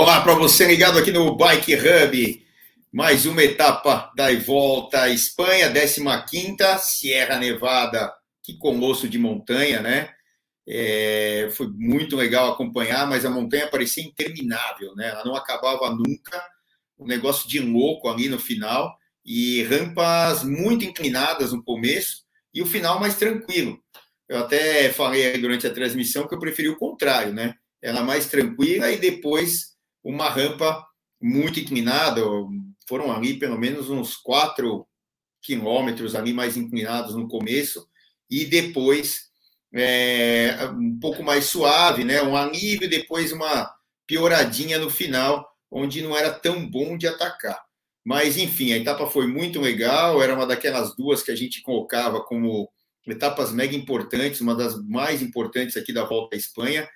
Olá para você ligado aqui no Bike Hub. Mais uma etapa da volta à Espanha, 15 Sierra Nevada, que colosso de montanha, né? É, foi muito legal acompanhar, mas a montanha parecia interminável, né? Ela não acabava nunca, um negócio de louco ali no final, e rampas muito inclinadas no começo, e o final mais tranquilo. Eu até falei durante a transmissão que eu preferi o contrário, né? Ela mais tranquila e depois uma rampa muito inclinada, foram ali pelo menos uns quatro quilômetros ali mais inclinados no começo, e depois é, um pouco mais suave, né? um alívio, depois uma pioradinha no final, onde não era tão bom de atacar. Mas, enfim, a etapa foi muito legal, era uma daquelas duas que a gente colocava como etapas mega importantes, uma das mais importantes aqui da Volta à Espanha,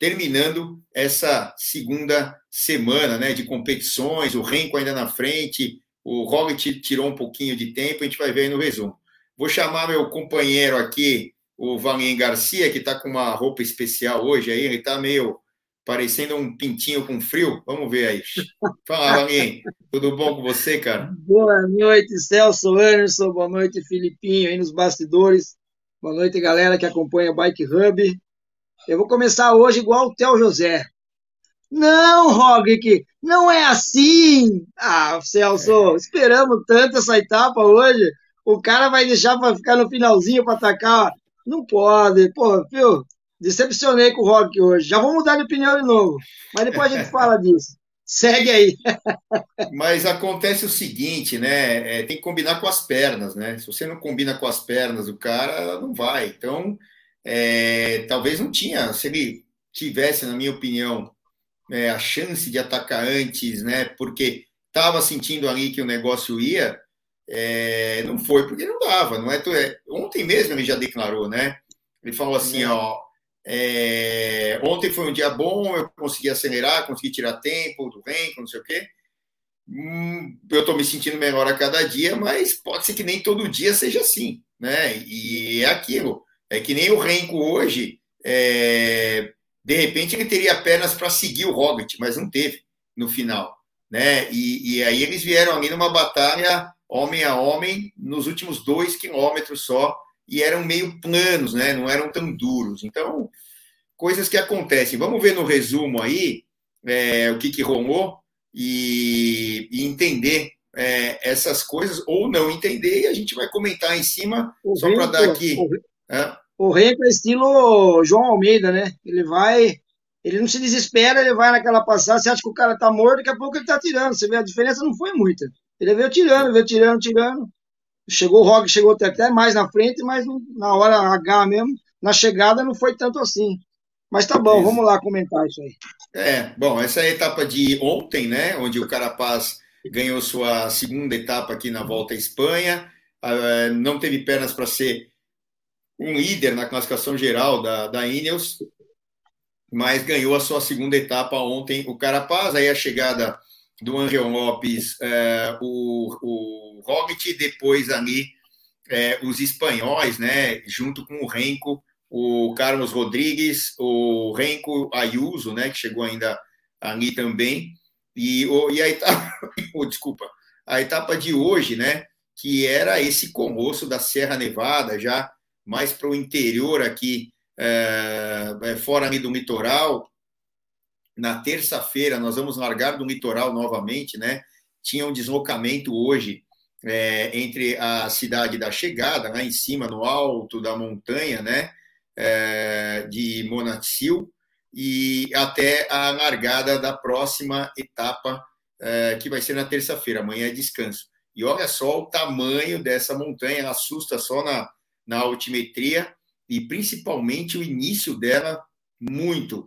terminando essa segunda semana né, de competições, o Renko ainda na frente, o Roglic tirou um pouquinho de tempo, a gente vai ver aí no resumo. Vou chamar meu companheiro aqui, o Valien Garcia, que está com uma roupa especial hoje aí, ele está meio parecendo um pintinho com frio. Vamos ver aí. Fala, Valien, tudo bom com você, cara? Boa noite, Celso Anderson, boa noite, Filipinho, aí nos bastidores. Boa noite, galera que acompanha o Bike Hub. Eu vou começar hoje igual o Theo José. Não, Roglic, não é assim. Ah, Celso, é. esperamos tanto essa etapa hoje. O cara vai deixar para ficar no finalzinho para atacar. Não pode. Pô, viu? Decepcionei com o Roglic hoje. Já vou mudar de opinião de novo. Mas depois a gente fala disso. Segue aí. Mas acontece o seguinte, né? É, tem que combinar com as pernas, né? Se você não combina com as pernas do cara, não vai. Então, é, talvez não tinha, se ele tivesse, na minha opinião, é, a chance de atacar antes, né? Porque estava sentindo ali que o negócio ia, é, não foi porque não dava, não é, é? Ontem mesmo ele já declarou, né? Ele falou assim, ó, é, ontem foi um dia bom, eu consegui acelerar, consegui tirar tempo do vento, não sei o quê. Hum, eu estou me sentindo melhor a cada dia, mas pode ser que nem todo dia seja assim, né? E é aquilo. É que nem o Renko hoje, é, de repente ele teria pernas para seguir o Roglic, mas não teve no final. Né? E, e, aí eles vieram ali numa batalha homem a homem nos últimos dois quilômetros só e eram meio planos, né? não eram tão duros. Então, coisas que acontecem. Vamos ver no resumo aí é, o que, que rolou e, e entender é, essas coisas, ou não entender, e a gente vai comentar em cima, o só para dar aqui. É. O Renko é estilo João Almeida, né? Ele vai, ele não se desespera, ele vai naquela passada, você acha que o cara tá morto, daqui a pouco ele tá tirando. Você vê, a diferença não foi muita. Ele veio tirando, veio tirando, tirando. Chegou o Rock, chegou até mais na frente, mas na hora H mesmo, na chegada não foi tanto assim. Mas tá bom, vamos lá comentar isso aí. É, bom, essa é a etapa de ontem, né? Onde o Carapaz ganhou sua segunda etapa aqui na volta à Espanha. Uh, não teve pernas para ser um líder na classificação geral da, da Ineos, mas ganhou a sua segunda etapa ontem o Carapaz, aí a chegada do Angel Lopes, é, o, o Roglic, depois ali é, os espanhóis, né, junto com o Renko, o Carlos Rodrigues, o Renko Ayuso, né, que chegou ainda ali também, e, o, e a etapa, oh, desculpa, a etapa de hoje, né, que era esse colosso da Serra Nevada, já mais para o interior aqui, é, fora do litoral. Na terça-feira nós vamos largar do litoral novamente, né? Tinha um deslocamento hoje é, entre a cidade da chegada, lá em cima, no alto da montanha, né? É, de Monatsil, e até a largada da próxima etapa, é, que vai ser na terça-feira, amanhã é descanso. E olha só o tamanho dessa montanha, ela assusta só na, na altimetria e principalmente o início dela muito,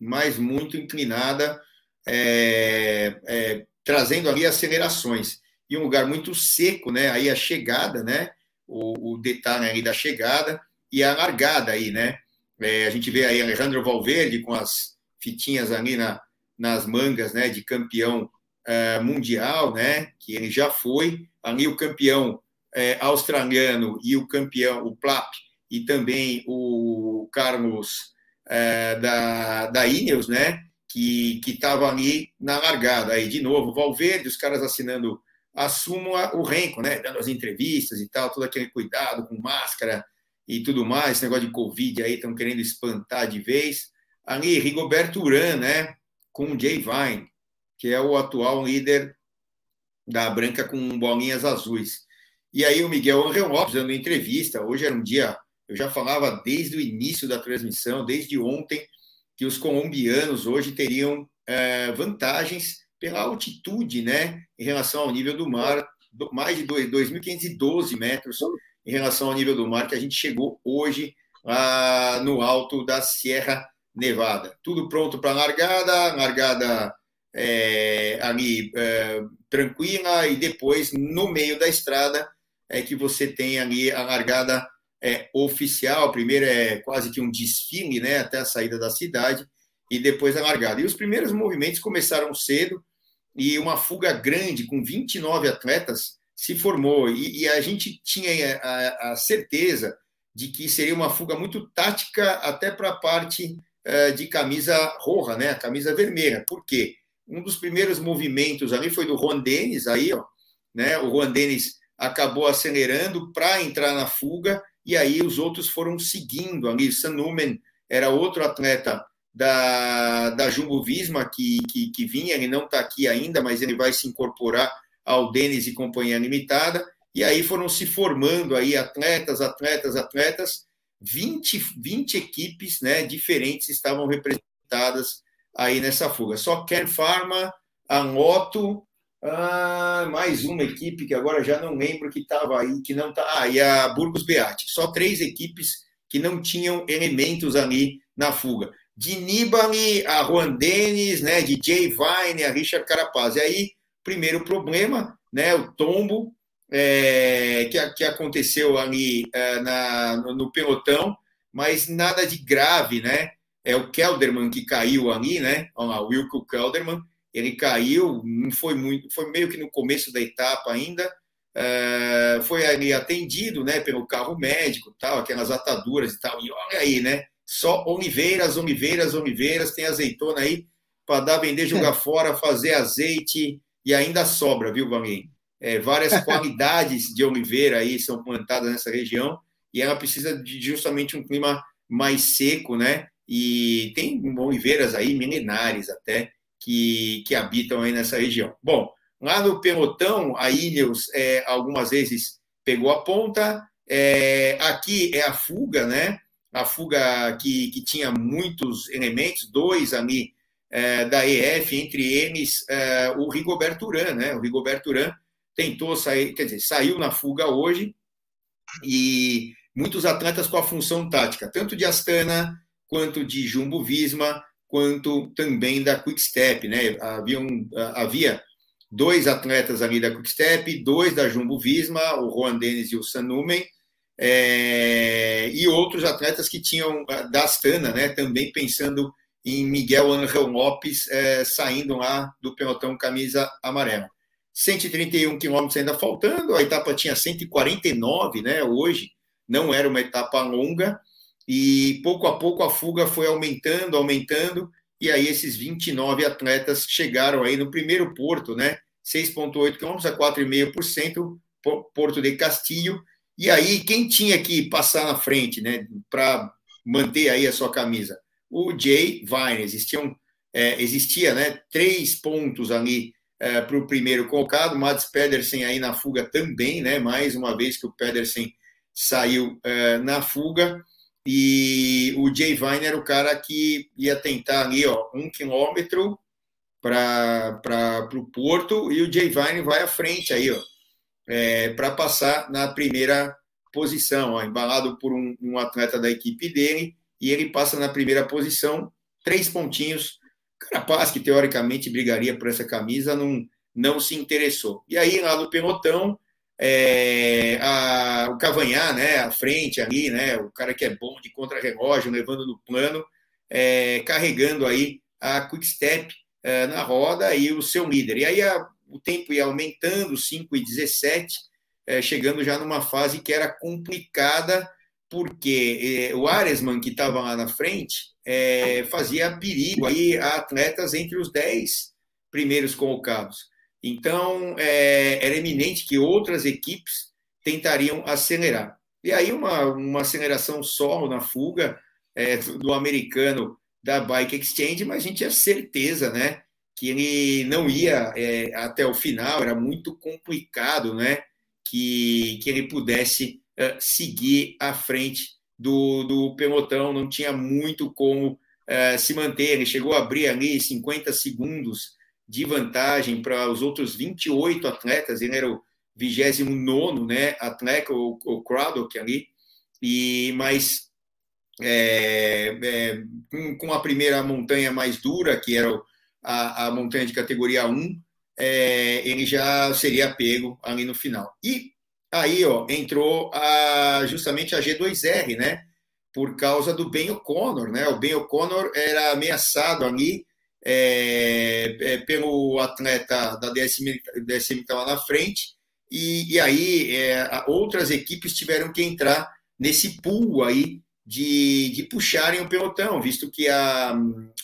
mas muito inclinada, é, é, trazendo ali acelerações. E um lugar muito seco, né? Aí a chegada, né? O, o detalhe aí da chegada e a largada aí, né? É, a gente vê aí Alejandro Valverde com as fitinhas ali na, nas mangas, né? De campeão é, mundial, né? Que ele já foi. Ali o campeão é, australiano e o campeão, o Plap, e também o Carlos é, da, da Ineos, né? que estava ali na largada. Aí, de novo, Valverde, os caras assinando assumo o renco, né? Dando as entrevistas e tal, todo aquele cuidado com máscara e tudo mais, esse negócio de Covid aí, estão querendo espantar de vez. Ali, Rigoberto Uran, né? Com Jay Vine, que é o atual líder da branca com bolinhas azuis. E aí o Miguel Angel Lopes dando entrevista. Hoje era um dia, eu já falava desde o início da transmissão, desde ontem, que os colombianos hoje teriam é, vantagens pela altitude, né, em relação ao nível do mar, mais de 2.512 metros em relação ao nível do mar, que a gente chegou hoje ah, no alto da Sierra Nevada. Tudo pronto para a largada, largada é, ali é, tranquila, e depois, no meio da estrada, é que você tem ali a largada é, oficial. Primeiro é quase que um desfile né, até a saída da cidade, e depois a largada. E os primeiros movimentos começaram cedo, e uma fuga grande, com 29 atletas, se formou. E, e a gente tinha a, a, certeza de que seria uma fuga muito tática até para a parte uh, de camisa roja, né? a camisa vermelha. Por quê? Um dos primeiros movimentos ali foi do Juan Denis, aí, ó, né? o Juan Denis acabou acelerando para entrar na fuga, e aí os outros foram seguindo ali. Sanumen era outro atleta da, da Jumbo Visma que, que, que vinha, ele não está aqui ainda, mas ele vai se incorporar ao Denis e Companhia Limitada, e aí foram se formando aí atletas, atletas, atletas, 20, 20 equipes né, diferentes estavam representadas aí nessa fuga. Só Ken Pharma, a Moto, ah, mais uma equipe que agora já não lembro que estava aí, que não está. Ah, e a Burgos Beat. Só três equipes que não tinham elementos ali na fuga de Nibali a Juan Dennis, né, de Jay Vine a Richard Carapaz. E aí, primeiro problema, né, o tombo é, que, que aconteceu ali é, na, no, no, pelotão, mas nada de grave, né? É o Kelderman que caiu ali, né? Olha lá, o Wilco Kelderman, ele caiu, não foi muito, foi meio que no começo da etapa ainda, é, foi ali atendido, né, pelo carro médico, tal, aquelas ataduras e tal. E olha aí, né? Só oliveiras, oliveiras, oliveiras, tem azeitona aí para dar, vender, jogar fora, fazer azeite e ainda sobra, viu, Valim? É, várias qualidades de oliveira aí são plantadas nessa região e ela precisa de justamente um clima mais seco, né? E tem oliveiras aí milenares até que, que habitam aí nessa região. Bom, lá no pelotão, a Ineos é, algumas vezes pegou a ponta, é, aqui é a fuga, né? a fuga que, que tinha muitos elementos, dois ali é, da EF, entre eles é, o Rigoberto Urán, né? O Rigoberto Urán tentou sair, quer dizer, saiu na fuga hoje e muitos atletas com a função tática, tanto de Astana quanto de Jumbo Visma, quanto também da Quick Step, né? Havia, um, havia dois atletas ali da Quick Step, dois da Jumbo Visma, o Juan Denis e o Sanumen, é, e outros atletas que tinham ah, da Astana, né, também pensando em Miguel Angel Lopes é, saindo lá do pelotão camisa amarela. 131 quilômetros ainda faltando, a etapa tinha 149, né, hoje, não era uma etapa longa, e pouco a pouco a fuga foi aumentando, aumentando, e aí esses 29 atletas chegaram aí no primeiro porto, né, 6,8 quilômetros a 4,5%, Porto de Castilho, e aí, quem tinha que passar na frente, né, para manter aí a sua camisa? O Jay Vine. Existiam, é, existia, né, três pontos ali é, para o primeiro colocado. Mads Pedersen aí na fuga também, né, mais uma vez que o Pedersen saiu é, na fuga. E o Jay Vine era o cara que ia tentar ali, ó, um quilômetro para o Porto, e o Jay Vine vai à frente aí, ó, é, para passar na primeira posição, ó, embalado por um, um, atleta da equipe dele, e ele passa na primeira posição, três pontinhos. Carapaz, que teoricamente brigaria por essa camisa, não, não se interessou. E aí, lá no pelotão, é, a, o Cavanhar, né, à frente ali, né, o cara que é bom de contra-relógio, levando no plano, é, carregando aí a Quick Step é, na roda e o seu líder. E aí a, o tempo ia aumentando, 5 e 17, é, chegando já numa fase que era complicada porque é, o Aresman, que estava lá na frente, é, fazia perigo aí a atletas entre os 10 primeiros colocados. Então, é, era eminente que outras equipes tentariam acelerar. E aí, uma, uma aceleração solo na fuga é, do americano da Bike Exchange, mas a gente tinha certeza né, que ele não ia é, até o final, era muito complicado né, que, que ele pudesse é, seguir à frente do, do pelotão, não tinha muito como é, se manter. Ele chegou a abrir ali 50 segundos de vantagem para os outros 28 atletas, ele era o 29 né, atleta, o, o Craddock ali, e, mas é, é, com, com, a primeira montanha mais dura, que era a, a montanha de categoria 1, é, ele já seria pego ali no final. E aí ó, entrou a, justamente a G2R, né? Por causa do Ben O'Connor, né? O Ben O'Connor era ameaçado ali é, é, pelo atleta da DSM, DSM que estava na frente, e, e aí é, outras equipes tiveram que entrar nesse pool aí de, de puxarem o pelotão, visto que a,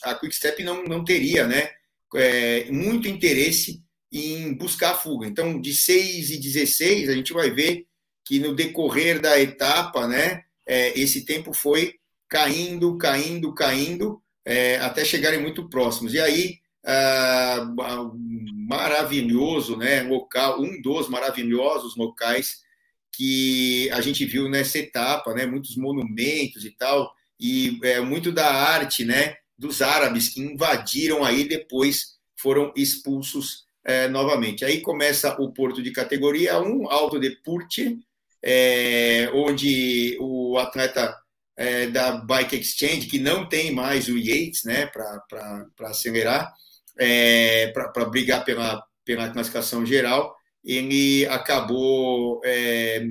a Quickstep não, não teria né, é, muito interesse em buscar a fuga. Então, de 6 e 16, a gente vai ver que no decorrer da etapa, né, é, esse tempo foi caindo, caindo, caindo, é, até chegarem muito próximos. E aí, ah, maravilhoso né, local, um dos maravilhosos locais que a gente viu nessa etapa, né, muitos monumentos e tal, e é, muito da arte né, dos árabes que invadiram aí depois foram expulsos é, novamente. Aí começa o porto de categoria 1, Alto de Purti, é, onde o atleta é, da Bike Exchange, que não tem mais o Yates né, para acelerar, é, para brigar pela, pela classificação geral, ele acabou é,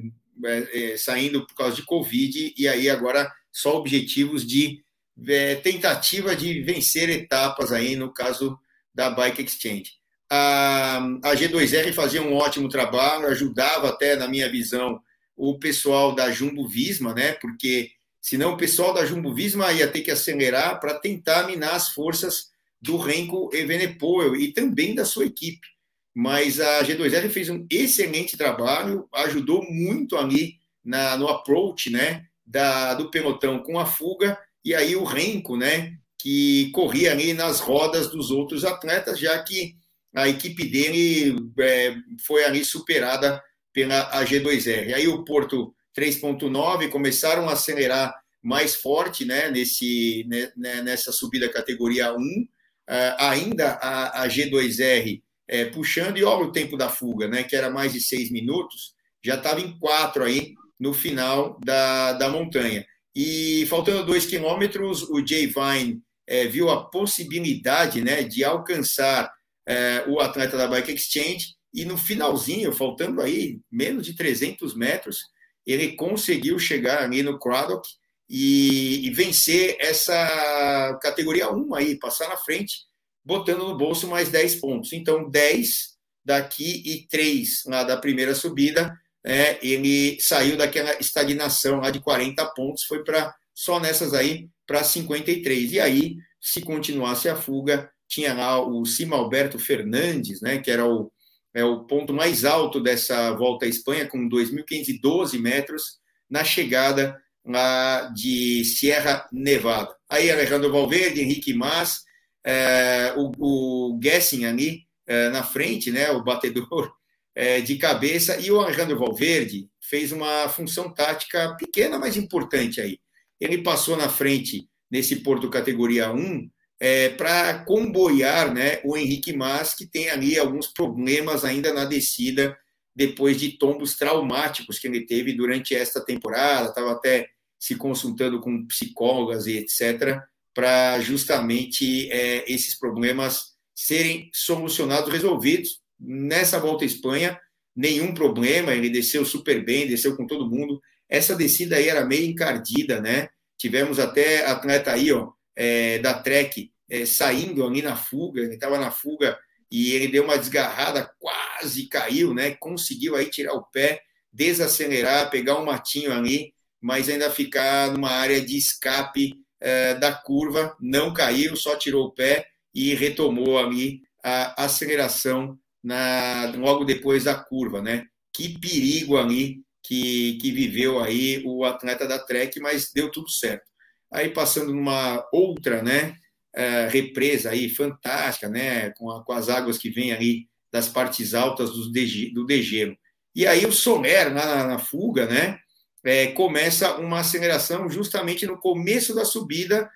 é, é, saindo por causa de Covid, e aí agora só objetivos de é, tentativa de vencer etapas aí, no caso da Bike Exchange. A, a G2R fazia um ótimo trabalho, ajudava até, na minha visão, o pessoal da Jumbo Visma, né? Porque Senão o pessoal da Jumbo Visma ia ter que acelerar para tentar minar as forças do Renko Evenepoel e também da sua equipe. Mas a G2R fez um excelente trabalho, ajudou muito ali na, no approach né, da, do pelotão com a fuga, e aí o Renko, né, que corria ali nas rodas dos outros atletas, já que a equipe dele é, foi ali superada pela G2R. Aí o Porto 3.9 começaram a acelerar mais forte né, nesse, né, né nessa subida categoria 1. Uh, ah, ainda a, a G2R é, puxando, e olha o tempo da fuga, né, que era mais de seis minutos, já estava em quatro aí no final da, da montanha. E faltando dois quilômetros, o Jay Vine é, viu a possibilidade né, de alcançar é, o atleta da Bike Exchange, e no finalzinho, faltando aí menos de 300 metros, ele conseguiu chegar ali no Craddock e, e, vencer essa categoria 1 aí, passar na frente, botando no bolso mais 10 pontos. Então, 10 daqui e 3 lá da primeira subida, é, ele saiu daquela estagnação lá de 40 pontos, foi para só nessas aí para 53. E aí, se continuasse a fuga, tinha lá o Simalberto Fernandes, né, que era o é o ponto mais alto dessa volta à Espanha, com 2.512 metros, na chegada lá de Sierra Nevada. Aí Alejandro Valverde, Henrique Mas, é, o, o Gessing ali é, na frente, né, o batedor é, de cabeça, e o Alejandro Valverde fez uma função tática pequena, mas importante aí. Ele passou na frente nesse porto categoria 1, é, para comboiar né, o Henrique Mas, que tem ali alguns problemas ainda na descida, depois de tombos traumáticos que ele teve durante esta temporada, estava até se consultando com psicólogas e etc., para justamente é, esses problemas serem solucionados, resolvidos. Nessa volta à Espanha, nenhum problema, ele desceu super bem, desceu com todo mundo. Essa descida aí era meio encardida, né? Tivemos até atleta aí, ó, é, da Trek é, saindo ali na fuga, ele estava na fuga e ele deu uma desgarrada, quase caiu, né? Conseguiu aí tirar o pé, desacelerar, pegar um matinho ali, mas ainda ficar numa área de escape é, da curva, não caiu, só tirou o pé e retomou ali a aceleração na, logo depois da curva, né? Que perigo ali que, que viveu aí o atleta da Trek, mas deu tudo certo. Aí passando numa outra, né? É, represa aí fantástica, né? Com, a, com, as águas que vêm ali das partes altas do, dege, do degelo. E aí o Soler na, na fuga, né? É, começa uma aceleração justamente no começo da subida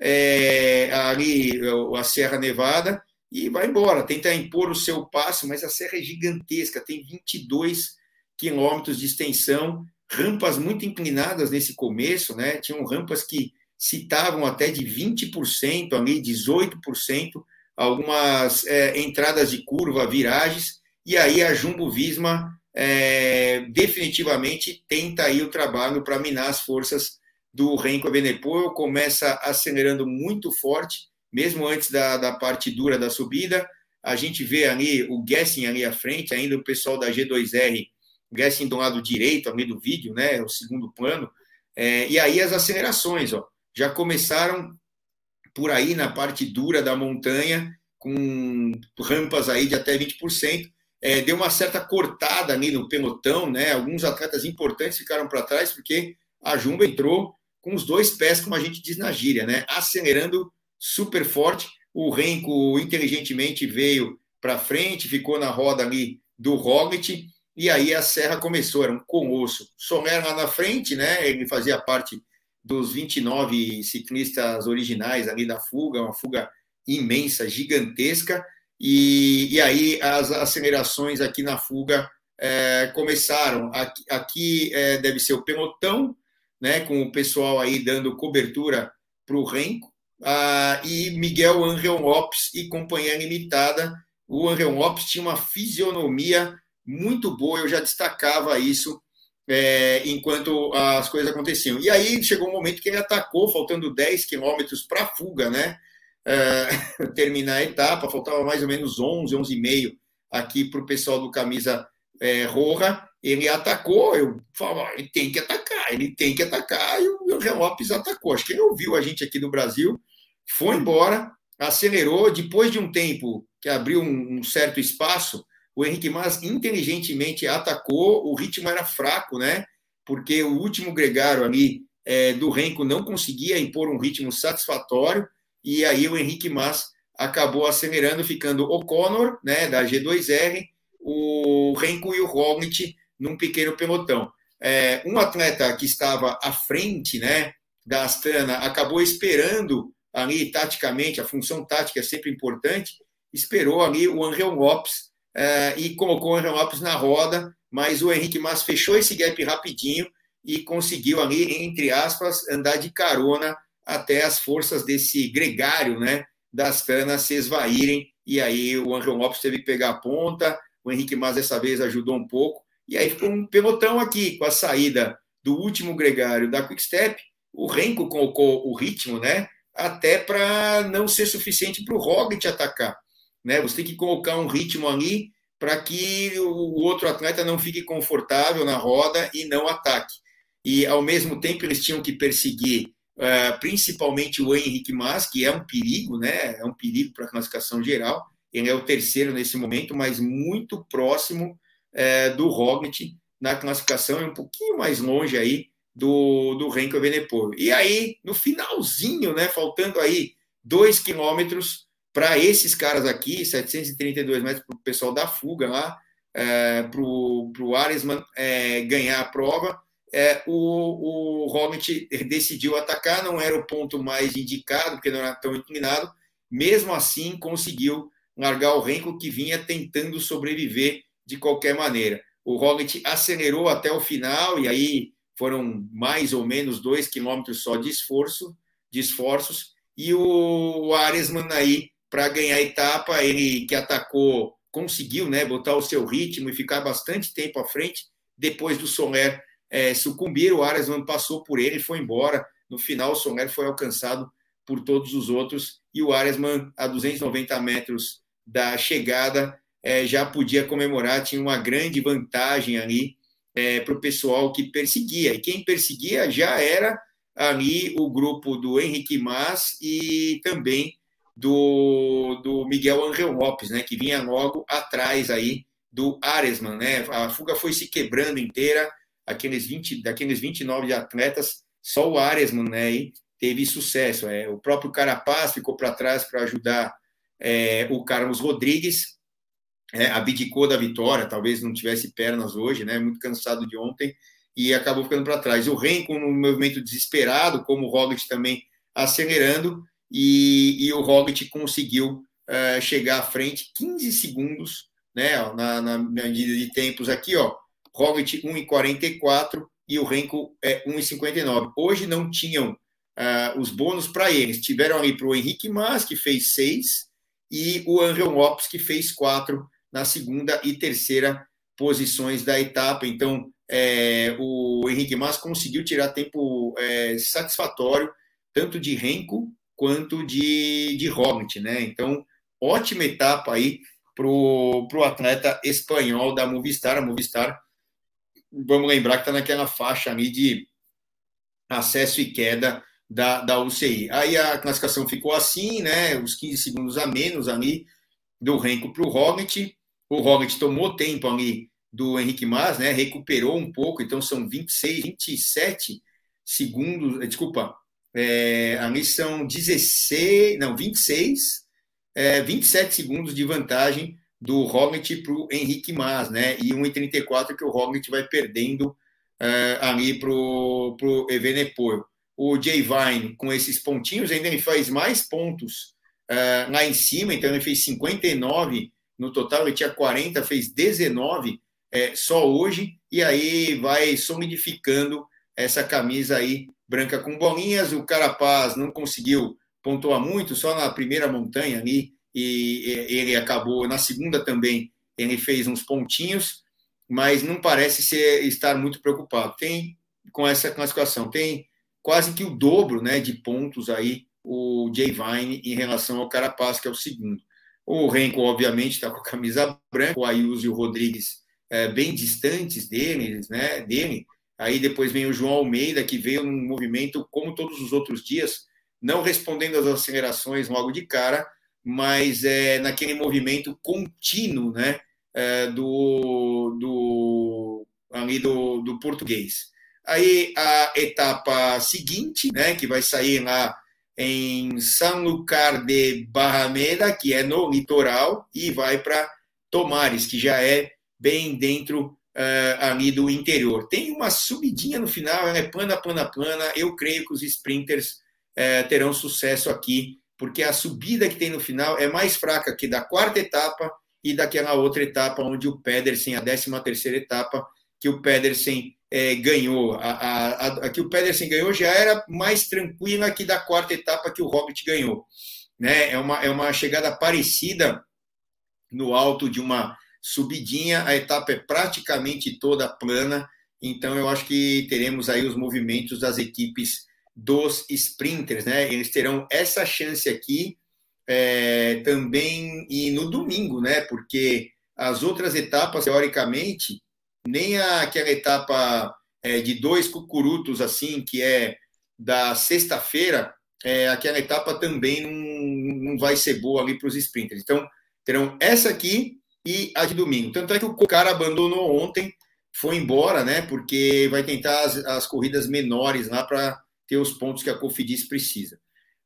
é, ali a Serra Nevada e vai embora, tenta impor o seu passo, mas a serra é gigantesca, tem 22 quilômetros de extensão, rampas muito inclinadas nesse começo, né? Tinham rampas que citavam até de 20%, ali 18%, algumas é, entradas de curva, viragens, e aí a Jumbo Visma é, definitivamente tenta aí o trabalho para minar as forças do Renko Evenepoel, começa acelerando muito forte, mesmo antes da, da parte dura da subida. A gente vê ali o Gessing ali à frente, ainda o pessoal da G2R, Gessing do lado direito, ali do vídeo, né, o segundo plano. É, e aí as acelerações, ó, já começaram por aí na parte dura da montanha, com rampas aí de até 20%. É, deu uma certa cortada ali no pelotão, né? Alguns atletas importantes ficaram para trás, porque a Jumbo entrou com os dois pés, como a gente diz na gíria, né? Acelerando super forte. O Renko inteligentemente veio para frente, ficou na roda ali do Roglic, e aí a serra começou, era um colosso. Soler lá na frente, né? Ele fazia parte dos 29 ciclistas originais ali da fuga, uma fuga imensa, gigantesca, e, e aí as acelerações aqui na fuga é, começaram. Aqui, aqui é, deve ser o pelotão, né, com o pessoal aí dando cobertura para o Renko, ah, e Miguel Angel Lopes e Companhia Limitada. O Angel Lopes tinha uma fisionomia muito boa, eu já destacava isso é, enquanto as coisas aconteciam. E aí chegou um momento que ele atacou, faltando 10 quilômetros para a fuga, né? É, terminar a etapa, faltava mais ou menos 11, 11 e meio aqui para o pessoal do camisa é, roja, ele atacou, eu falo, ele tem que atacar, ele tem que atacar, e o Jean Lopes atacou. Acho que ele ouviu a gente aqui no Brasil, foi embora, acelerou, depois de um tempo que abriu um, um certo espaço, o Henrique Mas inteligentemente atacou, o ritmo era fraco, né? Porque o último gregário ali é, do Renko não conseguia impor um ritmo satisfatório, e aí o Henrique Mas acabou acelerando, ficando o Connor, né, da G2R, o Renko e o Roglic num pequeno pelotão. É, um atleta que estava à frente né, da Astana acabou esperando ali taticamente, a função tática é sempre importante, esperou ali o Angel Lopes é, e colocou o Angel Lopes na roda, mas o Henrique Mas fechou esse gap rapidinho e conseguiu ali, entre aspas, andar de carona até as forças desse gregário né, da Astana se esvaírem, e aí o Angel Lopes teve que pegar a ponta, o Henrique Mas dessa vez ajudou um pouco, e aí ficou um pelotão aqui, com a saída do último gregário da Quick Step. O Renko colocou o ritmo, né? Até para não ser suficiente para o Roglic atacar. Né? Você tem que colocar um ritmo ali para que o outro atleta não fique confortável na roda e não ataque. E, ao mesmo tempo, eles tinham que perseguir uh, principalmente o Henrique Mas, que é um perigo, né? é um perigo para a classificação geral. Ele é o terceiro nesse momento, mas muito próximo é, do Roglic na classificação, é um pouquinho mais longe aí do, do Renko. E aí, no finalzinho, né, faltando aí dois quilômetros para esses caras aqui, 732 metros para o pessoal da fuga lá, é, para o Aresman é, ganhar a prova, é, o, o Roglic decidiu atacar, não era o ponto mais indicado, porque não era tão inclinado, mesmo assim conseguiu largar o Renko, que vinha tentando sobreviver de qualquer maneira. O Roglic acelerou até o final e aí foram mais ou menos dois quilômetros só de esforço, de esforços, e o Aresman aí para ganhar a etapa, ele que atacou, conseguiu, né, botar o seu ritmo e ficar bastante tempo à frente. Depois do Soler é, sucumbir, o Aresman passou por ele e foi embora. No final, o Soler foi alcançado por todos os outros e o Aresman, a 290 metros da chegada, é, já podia comemorar, tinha uma grande vantagem ali é, para o pessoal que perseguia. E quem perseguia já era ali o grupo do Henrique Mas e também do, do Miguel Angel Lopes, né, que vinha logo atrás aí do Aresman. Né? A fuga foi se quebrando inteira, aqueles 20, daqueles 29 atletas, só o Aresman né, teve sucesso. É, o próprio Carapaz ficou para trás para ajudar é, o Carlos Rodrigues, é, abdicou da vitória, talvez não tivesse pernas hoje, né? Muito cansado de ontem e acabou ficando para trás. O Renko um movimento desesperado, como o Roglic também acelerando e, e o Roglic conseguiu uh, chegar à frente 15 segundos, né? Ó, na, na, medida de tempos aqui, ó, Roglic 1,44 e o Renko é 1,59. Hoje não tinham uh, os bônus para eles. Tiveram ali para o Henrique Mas, que fez 6, e o Angel Lopes, que fez 4 na segunda e terceira posições da etapa. Então, é, o Henrique Mas conseguiu tirar tempo é, satisfatório, tanto de Renko quanto de, de Roglic, né? Então, ótima etapa aí para o atleta espanhol da Movistar. A Movistar, vamos lembrar que está naquela faixa ali de acesso e queda da, da UCI. Aí a classificação ficou assim, né? Os 15 segundos a menos ali do Renko para o Roglic. O Roglic tomou tempo ali do Henrique Mas, né? Recuperou um pouco, então são 26, 27 segundos, eh, desculpa, é, ali são 16, não, 26, é, 27 segundos de vantagem do Roglic para o Henrique Mas, né? E 1,34 que o Roglic vai perdendo é, ali para o Evenepoel. O Jay Vine, com esses pontinhos, ainda ele faz mais pontos é, lá em cima, então ele fez 59 no total, ele tinha 40, fez 19 é, só hoje, e aí vai solidificando essa camisa aí branca com bolinhas. O Carapaz não conseguiu pontuar muito, só na primeira montanha ali, e ele acabou na segunda também, ele fez uns pontinhos, mas não parece ser, estar muito preocupado. Tem com essa classificação, tem quase que o dobro né, de pontos aí o Jay Vine em relação ao Carapaz, que é o segundo. O Renko, obviamente, está com a camisa branca, o Ayuso e o Rodrigues é, bem distantes deles, né, dele. Aí depois vem o João Almeida, que veio num movimento, como todos os outros dias, não respondendo às acelerações logo de cara, mas é, naquele movimento contínuo né, é, do, do, ali do, do português. Aí a etapa seguinte, né, que vai sair lá em São Lucar de Barrameda, que é no litoral, e vai para Tomares, que já é bem dentro uh, ali do interior. Tem uma subidinha no final, é plana, plana, plana. Eu creio que os sprinters uh, terão sucesso aqui, porque a subida que tem no final é mais fraca que da quarta etapa e daquela outra etapa onde o Pedersen, a 13 terceira etapa, que o Pedersen é, ganhou. A, a, a, que o Pedersen ganhou já era mais tranquila que da quarta etapa que o Roglic ganhou. Né? É, uma, é uma chegada parecida no alto de uma subidinha, a etapa é praticamente toda plana, então eu acho que teremos aí os movimentos das equipes dos sprinters, né? Eles terão essa chance aqui é, também e no domingo, né? Porque as outras etapas, teoricamente, nem aquela etapa é, de dois cucurutos, assim, que é da sexta-feira, é, aquela etapa também não, não vai ser boa ali para os sprinters. Então, terão essa aqui e a de domingo. Tanto é que o cara abandonou ontem, foi embora, né? Porque vai tentar as, as corridas menores lá para ter os pontos que a Cofidis precisa.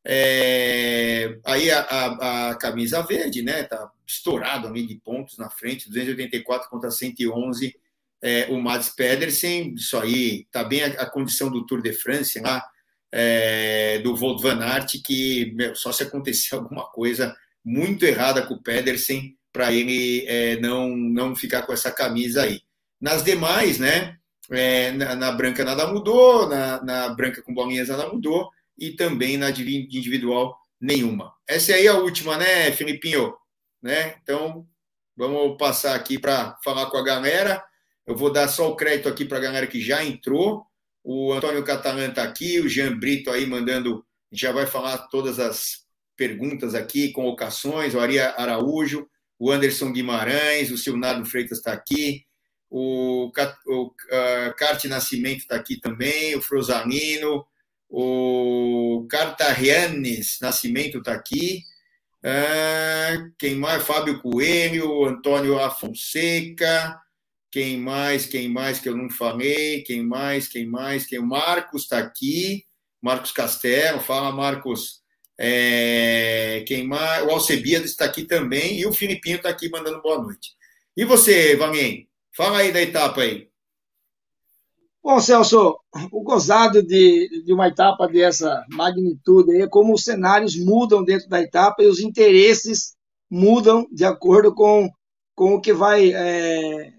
É, aí a, a, a, camisa verde, né? Tá estourado ali de pontos na frente, 284 contra 111 é, o Mads Pedersen, isso aí está bem a, a, condição do Tour de France lá, é, do Wout van Aert, que meu, só se acontecer alguma coisa muito errada com o Pedersen para ele é, não, não ficar com essa camisa aí. Nas demais, né, é, na, na, branca nada mudou, na, na, branca com bolinhas nada mudou, e também na individual nenhuma. Essa aí é a última, né, Filipinho? Né? Então, vamos passar aqui para falar com a galera. Eu vou dar só o crédito aqui para a galera que já entrou. O Antônio Catalã está aqui, o Jean Brito aí mandando, já vai falar todas as perguntas aqui, convocações, o Ari Araújo, o Anderson Guimarães, o Silnado Freitas está aqui, o, o Carte Nascimento está aqui também, o Frosamino, o Cartarianes Nascimento está aqui, uh, quem mais? Fábio Coelho, Antônio Afonseca, quem mais, quem mais que eu não falei, quem mais, quem mais, quem Marcos está aqui, Marcos Castelo, fala Marcos, é, mais, o Alcebiades está aqui também, e o Filipinho está aqui mandando boa noite. E você, Vamin? Fala aí da etapa aí. Bom, Celso, o gozado de, de uma etapa dessa magnitude é como os cenários mudam dentro da etapa e os interesses mudam de acordo com, com o que vai é,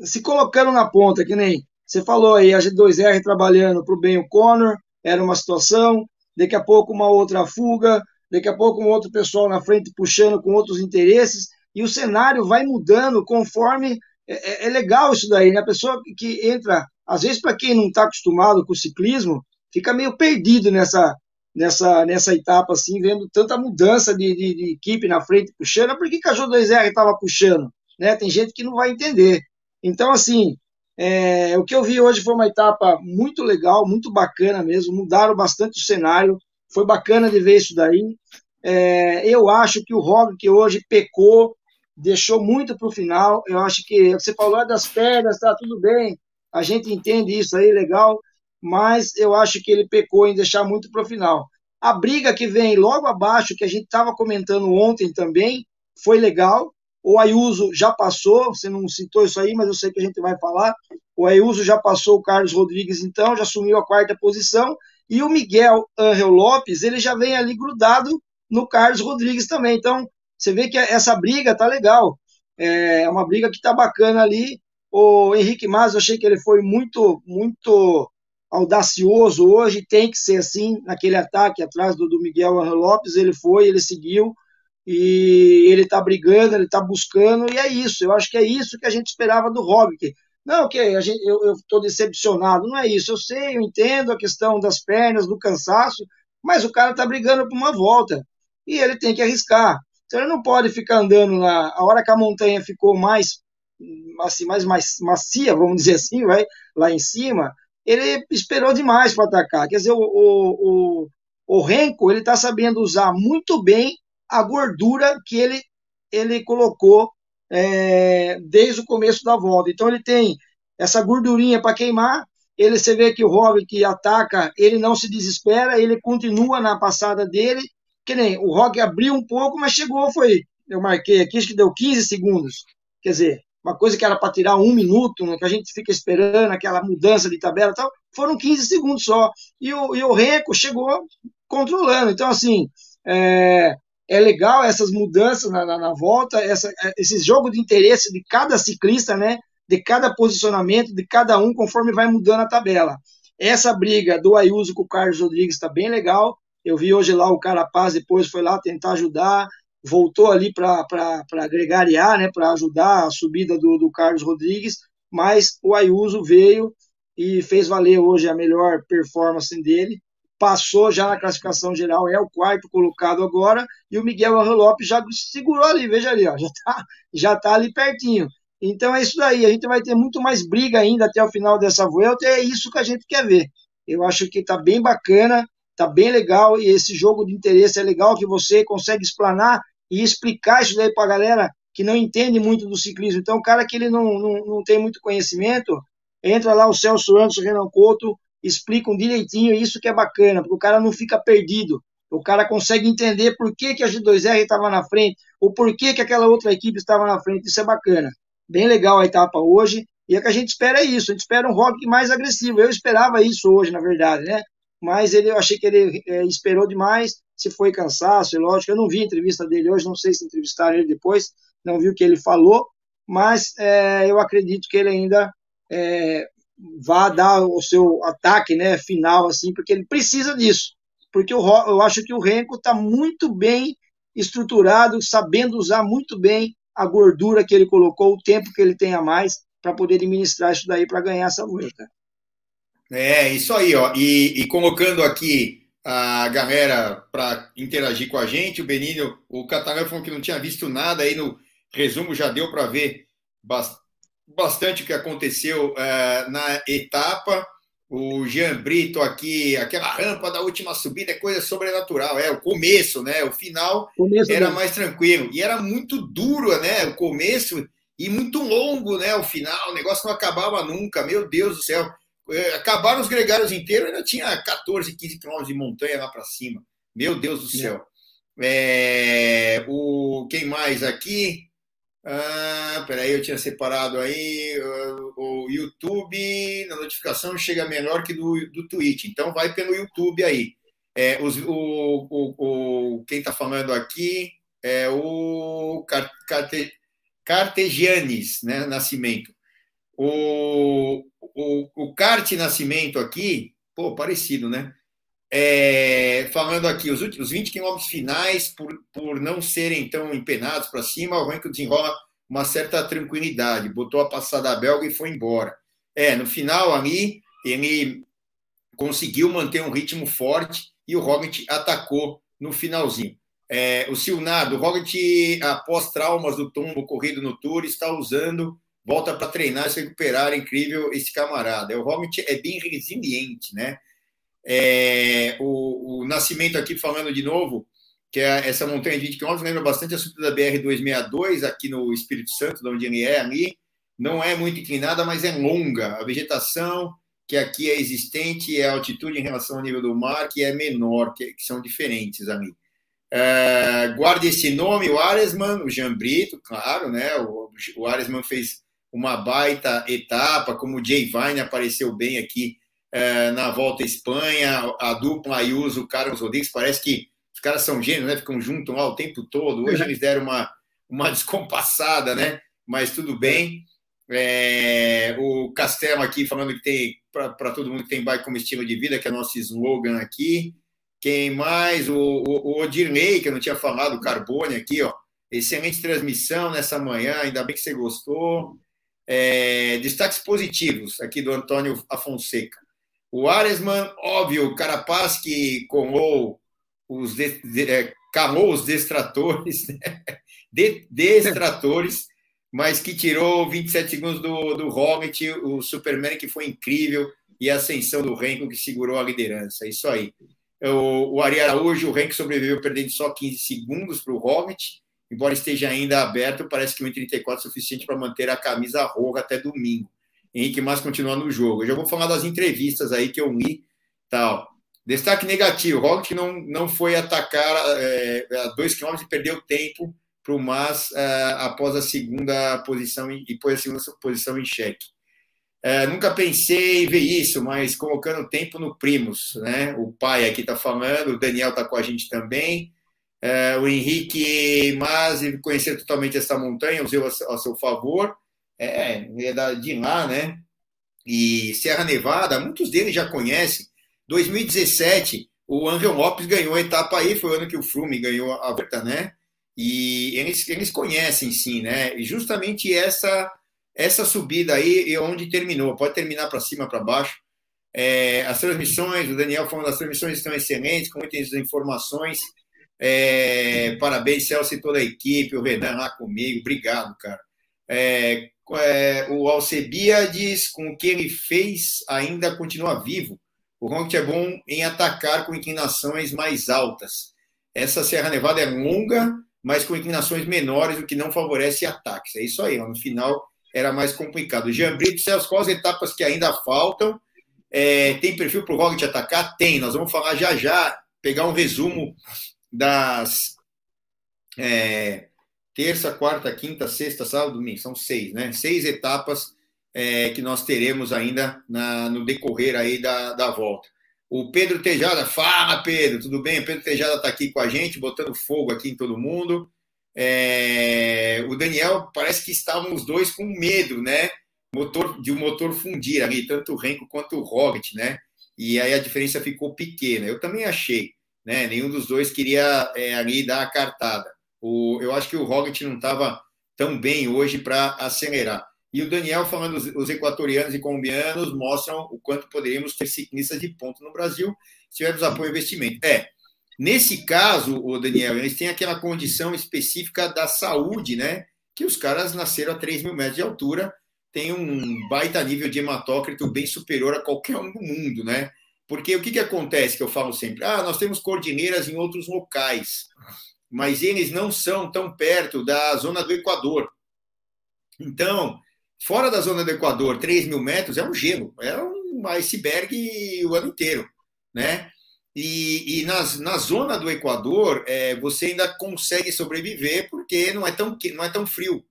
se colocando na ponta, que nem você falou aí, a G2R trabalhando para o bem o Conor, era uma situação, daqui a pouco uma outra fuga, daqui a pouco um outro pessoal na frente puxando com outros interesses, e o cenário vai mudando conforme é, é, é legal isso daí, né? A pessoa que entra, às vezes, para quem não está acostumado com o ciclismo, fica meio perdido nessa, nessa, nessa etapa, assim, vendo tanta mudança de, de, de equipe na frente puxando. Por que, que a J2R estava puxando? Né? Tem gente que não vai entender. Então, assim, é, o que eu vi hoje foi uma etapa muito legal, muito bacana mesmo. Mudaram bastante o cenário. Foi bacana de ver isso daí. É, eu acho que o Roglic hoje pecou deixou muito para o final. Eu acho que você falou das pernas, tá tudo bem, a gente entende isso aí, legal, mas eu acho que ele pecou em deixar muito para o final. A briga que vem logo abaixo, que a gente estava comentando ontem também, foi legal. O Ayuso já passou, você não citou isso aí, mas eu sei que a gente vai falar. O Ayuso já passou o Carlos Rodrigues, então, já assumiu a quarta posição. E o Miguel Angel Lopes, ele já vem ali grudado no Carlos Rodrigues também. Então, você vê que essa briga tá legal. É uma briga que tá bacana ali. O Henrique Mas, eu achei que ele foi muito, muito audacioso hoje, tem que ser assim, naquele ataque atrás do, do Miguel Angel Lopes, ele foi, ele seguiu, e ele tá brigando, ele tá buscando, e é isso, eu acho que é isso que a gente esperava do Roglic. Não, que gente, eu estou decepcionado, não é isso, eu sei, eu entendo a questão das pernas, do cansaço, mas o cara tá brigando por uma volta, e ele tem que arriscar. Então ele não pode ficar andando lá. A hora que a montanha ficou mais assim, mais, mais macia, vamos dizer assim, vai lá em cima, ele esperou demais para atacar. Quer dizer, o, o, o, o Renko ele está sabendo usar muito bem a gordura que ele, ele colocou é, desde o começo da volta. Então ele tem essa gordurinha para queimar. Ele você vê que o Robin que ataca, ele não se desespera, ele continua na passada dele que nem o Rock abriu um pouco, mas chegou, foi. Eu marquei aqui, acho que deu 15 segundos. Quer dizer, uma coisa que era para tirar um minuto, né, que a gente fica esperando, aquela mudança de tabela e tal, foram 15 segundos só. E o, e o Renko chegou controlando. Então, assim, é, é legal essas mudanças na, na, na volta, essa, esse jogo de interesse de cada ciclista, né? De cada posicionamento, de cada um, conforme vai mudando a tabela. Essa briga do Ayuso com o Carlos Rodrigues está bem legal. Eu vi hoje lá o Carapaz, depois foi lá tentar ajudar, voltou ali para agregariar, né, para ajudar a subida do, do Carlos Rodrigues, mas o Ayuso veio e fez valer hoje a melhor performance dele, passou já na classificação geral, é o quarto colocado agora, e o Miguel Angel Lopes já segurou ali, veja ali, ó, já está já tá ali pertinho. Então é isso daí, a gente vai ter muito mais briga ainda até o final dessa volta, e é isso que a gente quer ver. Eu acho que está bem bacana, tá bem legal e esse jogo de interesse é legal que você consegue explanar e explicar isso daí para a galera que não entende muito do ciclismo. Então, o cara que ele não, não, não tem muito conhecimento, entra lá o Celso Antes, o Renan Couto, explicam direitinho, isso que é bacana, porque o cara não fica perdido. O cara consegue entender por que, que a G2R estava na frente, ou por que, que aquela outra equipe estava na frente. Isso é bacana. Bem legal a etapa hoje. E o que a gente espera é isso. A gente espera um rock mais agressivo. Eu esperava isso hoje, na verdade, né? mas ele, eu achei que ele é, esperou demais, se foi cansaço, é lógico, eu não vi a entrevista dele hoje, não sei se entrevistaram ele depois, não vi o que ele falou, mas é, eu acredito que ele ainda é, vá dar o seu ataque né, final, assim, porque ele precisa disso, porque eu, eu acho que o Renko está muito bem estruturado, sabendo usar muito bem a gordura que ele colocou, o tempo que ele tem a mais para poder administrar isso daí para ganhar essa volta. É, isso aí, ó. E, e colocando aqui a galera para interagir com a gente, o Benino, o Catalão falou que não tinha visto nada aí no resumo, já deu para ver bastante o que aconteceu uh, na etapa. O Jean Brito aqui, aquela rampa da última subida é coisa sobrenatural, é o começo, né? O final começo era mesmo. mais tranquilo e era muito duro, né? O começo e muito longo, né? O final, o negócio não acabava nunca. Meu Deus do céu, é, acabaram os gregários inteiros, ainda tinha 14, 15 quilômetros de montanha lá para cima. Meu Deus do céu. É, o quem mais aqui? Ah, peraí, eu tinha separado aí o, YouTube, na notificação chega melhor que do, do Twitch, então vai pelo YouTube aí. É, os, o, o, o, quem está falando aqui é o Carte, Cartegianes né, Nascimento. O, o, o Carte Nascimento aqui, pô, parecido, né? É, falando aqui, os, últimos, 20 quilômetros finais, por, por não serem tão empenados para cima, o Renko desenrola uma certa tranquilidade, botou a passada belga e foi embora. É, no final ali, ele conseguiu manter um ritmo forte e o Roglic atacou no finalzinho. É, o Silnado, o Roglic, após traumas do tombo corrido no Tour, está usando, volta para treinar e se recuperar. Incrível esse camarada. O Roglic é bem resiliente, né? É, o, o, Nascimento aqui falando de novo, que é essa montanha de 20 km, lembra bastante a subida da BR-262 aqui no Espírito Santo, de onde ele é ali. Não é muito inclinada, mas é longa. A vegetação que aqui é existente é a altitude em relação ao nível do mar, que é menor, que, que são diferentes ali. É, guarde esse nome, o Aresman, o Jean Brito, claro, né? O, o Aresman fez uma baita etapa, como o Jay Vine apareceu bem aqui é, na volta à Espanha, a dupla Ayuso, Carlos Rodrigues, parece que os caras são gênios, né? Ficam juntos lá o tempo todo. Hoje eles deram uma, uma descompassada, né? Mas tudo bem. É, o Castelo aqui falando que tem para todo mundo que tem bike como estilo de vida, que é nosso slogan aqui. Quem mais? O, o, o Odirley, que eu não tinha falado, o Carbone aqui, ó. Excelente transmissão nessa manhã, ainda bem que você gostou. É, destaques positivos aqui do Antônio Afonseca. O Aresman, óbvio, o Carapaz que colou os, de, de, é, calou os destratores, né? de, destratores, mas que tirou 27 segundos do, do Roglic, o Superman que foi incrível, e a ascensão do Renko que segurou a liderança. Isso aí. O, o Ari Araújo, o Renko sobreviveu perdendo só 15 segundos para o Roglic, embora esteja ainda aberto, parece que 1,34 é suficiente para manter a camisa roja até domingo. Henrique Mas continua no jogo. Eu já vou falar das entrevistas aí que eu li tal. Destaque negativo: Roglic não, não foi atacar é, a dois quilômetros e perdeu tempo para o Mas é, após a segunda posição e pôs a segunda posição em xeque. É, nunca pensei em ver isso, mas colocando tempo no Primos, né? O pai aqui está falando, o Daniel está com a gente também. É, o Henrique Mas conhecer totalmente essa montanha, usou a seu favor. É, é de lá, né? E Serra Nevada, muitos deles já conhecem. 2017, o Angel Lopes ganhou a etapa aí, foi o ano que o Flume ganhou a volta, né? E eles, eles conhecem sim, né? E justamente essa essa subida aí é onde terminou. Pode terminar para cima, para baixo. É, as transmissões, o Daniel falando, as transmissões estão excelentes, com muitas informações. É, parabéns, Celso e toda a equipe, o Renan lá comigo. Obrigado, cara. É, é, o Alcebiades, com o que ele fez, ainda continua vivo. O Ronk é bom em atacar com inclinações mais altas. Essa Serra Nevada é longa, mas com inclinações menores, o que não favorece ataques. É isso aí, no final era mais complicado. Jean Brito, Celso, quais etapas que ainda faltam? É, tem perfil para o Roglic atacar? Tem, nós vamos falar já já, pegar um resumo das é, terça, quarta, quinta, sexta, sábado, domingo, são seis, né? Seis etapas é, que nós teremos ainda na, no decorrer aí da, da volta. O Pedro Tejada, fala Pedro, tudo bem? O Pedro Tejada está aqui com a gente, botando fogo aqui em todo mundo. É, o Daniel parece que estavam os dois com medo, né? Motor, de um motor fundir ali, tanto o Renko quanto o Roglic, né? E aí a diferença ficou pequena. Eu também achei, né? Nenhum dos dois queria é, ali dar a cartada. O, eu acho que o Roglic não estava tão bem hoje para acelerar. E o Daniel falando, os, os, equatorianos e colombianos mostram o quanto poderíamos ter ciclistas de ponto no Brasil se tivermos apoio e investimento. É, nesse caso, o Daniel, eles têm aquela condição específica da saúde, né? Que os caras nasceram a 3 mil metros de altura tem um baita nível de hematócrito bem superior a qualquer um do mundo, né? Porque o que, que acontece que eu falo sempre? Ah, nós temos cordilheiras em outros locais, mas eles não são tão perto da zona do Equador. Então, fora da zona do Equador, 3 mil metros é um gelo, é um iceberg o ano inteiro, né? E, e nas, na zona do Equador, é, você ainda consegue sobreviver porque não é tão, não é tão frio.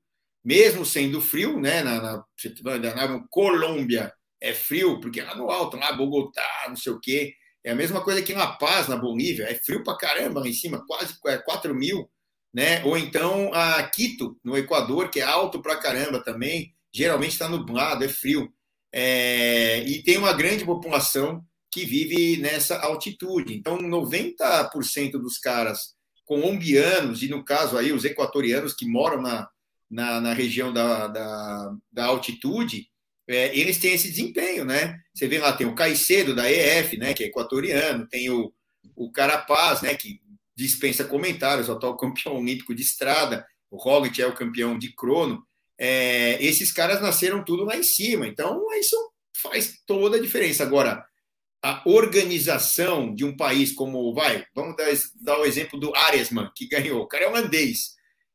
Mesmo sendo frio, né? Na, na, na Colômbia é frio, porque lá no alto, lá Bogotá, não sei o quê. É a mesma coisa que La Paz, na Bolívia. É frio pra caramba lá em cima, quase 4 mil. Né? Ou então a Quito, no Equador, que é alto pra caramba também. Geralmente está nublado, é frio. É... E tem uma grande população que vive nessa altitude. Então, 90% dos caras colombianos, e no caso aí os equatorianos que moram na, na, na região da, da, da altitude, é, eles têm esse desempenho, né? Você vê lá, tem o Caicedo da EF, né, que é equatoriano, tem o, o Carapaz, né, que dispensa comentários, o atual campeão olímpico de estrada, o Roglic é o campeão de crono. É, esses caras nasceram tudo lá em cima, então isso faz toda a diferença. Agora, a organização de um país como, vai, vamos dar, dar o exemplo do Aresman, que ganhou, o cara é holandês,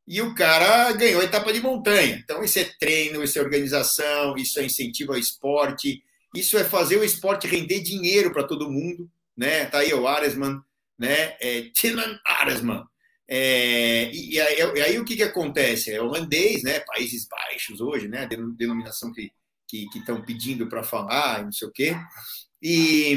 e o cara ganhou a etapa de montanha. Então, isso é treino, isso é organização, isso é incentivo ao esporte, isso é fazer o esporte render dinheiro para todo mundo, né? Tá aí o Aresman, né? É, Tilan Aresman. É, e, aí, e, aí, o que, que acontece? É holandês, né? Países Baixos hoje, né? Denominação que estão pedindo para falar, não sei o quê. E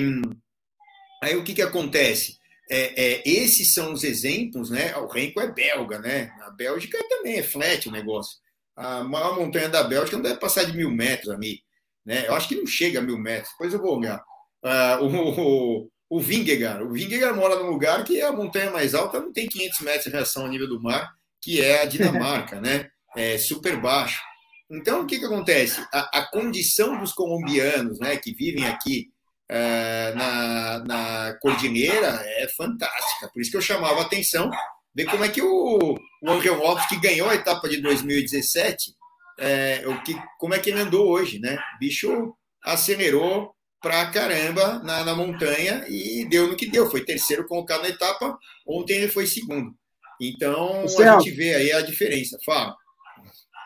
aí o que, que acontece? É, é, esses são os exemplos, né? O Renko é belga, né? Na Bélgica também é flat o negócio. A maior montanha da Bélgica não deve passar de mil metros, amigo. Né? Eu acho que não chega a mil metros. Depois eu vou olhar. Uh, o, o, o Vingegaard. O Vingegaard mora num lugar que a montanha mais alta não tem 500 metros em relação ao nível do mar, que é a Dinamarca, né? É super baixo. Então, o que, que acontece? A, a condição dos colombianos, né, que vivem aqui é, na, na Cordilheira é fantástica. Por isso que eu chamava a atenção ver como é que o, o Angel Lopes, que ganhou a etapa de 2017, é, o que, como é que ele andou hoje, né? O bicho acelerou pra caramba na, na montanha e deu no que deu. Foi terceiro colocado na etapa, ontem ele foi segundo. Então, a gente vê aí a diferença. Fala.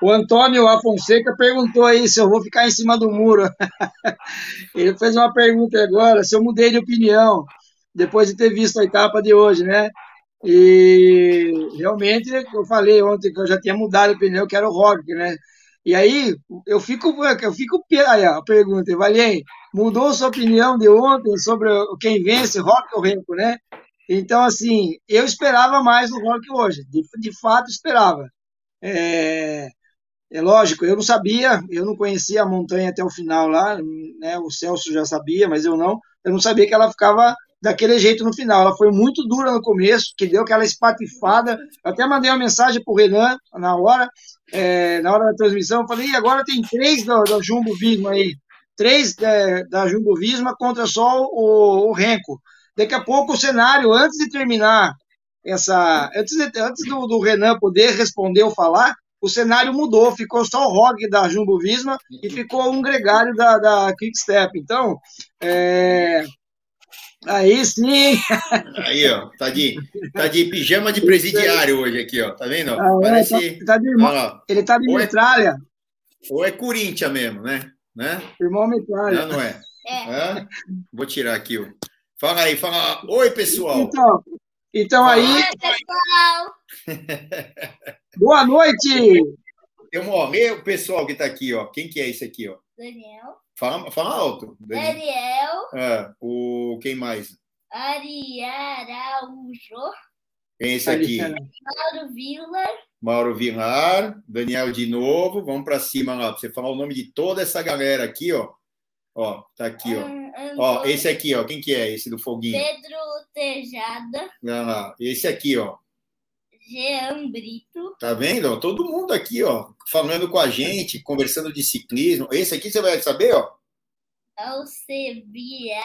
O Antônio Afonseca perguntou aí se eu vou ficar em cima do muro. Ele fez uma pergunta agora, se eu mudei de opinião depois de ter visto a etapa de hoje, né? E realmente eu falei ontem que eu já tinha mudado de opinião, que era o Rock, né? E aí eu fico, eu fico aí a pergunta, Valien, mudou sua opinião de ontem sobre quem vence, Rock ou Renko, né? Então assim, eu esperava mais do Rock hoje, de, de fato esperava. É, é lógico, eu não sabia, eu não conhecia a montanha até o final lá, né? O Celso já sabia, mas eu não. Eu não sabia que ela ficava daquele jeito no final. Ela foi muito dura no começo, que deu aquela espatifada. Eu até mandei uma mensagem para o Renan na hora, é, na hora da transmissão. Eu falei, e agora tem três da, da Jumbo Visma aí. Três é, da Jumbo Visma contra só o, o Renko. Daqui a pouco o cenário, antes de terminar essa. Antes, de, antes do, do Renan poder responder ou falar, o cenário mudou, ficou só o Rock da Jumbo Visma e ficou um gregário da, da Quickstep. Então, é... aí sim. Aí, ó, tá de, tá de pijama de presidiário hoje aqui, ó, tá vendo? Ah, é, Parece... tá, tá de irmão, ele tá de ou metralha. É, ou é Corinthians mesmo, né? né? Irmão metralha. Não, não é? é. é? Vou tirar aqui, ó. Fala aí, fala. Oi, pessoal. Então, então aí. Oi, pessoal. Boa noite! Eu morri o pessoal que está aqui, ó. Quem que é esse aqui, ó? Daniel. Fala, fala alto. Daniel. É, o quem mais? Ari Araújo. Quem é esse aqui? Mauro Vilar. Mauro Vilar, Daniel de novo. Vamos para cima lá, para você falar o nome de toda essa galera aqui, ó. Ó, tá aqui, ó. Ó, esse aqui, ó. Quem que é esse do foguinho? Pedro Tejada. Ah, esse aqui, ó. Jean Brito. Tá vendo? Todo mundo aqui, ó, falando com a gente, conversando de ciclismo. Esse aqui você vai saber, ó. Alcebiades.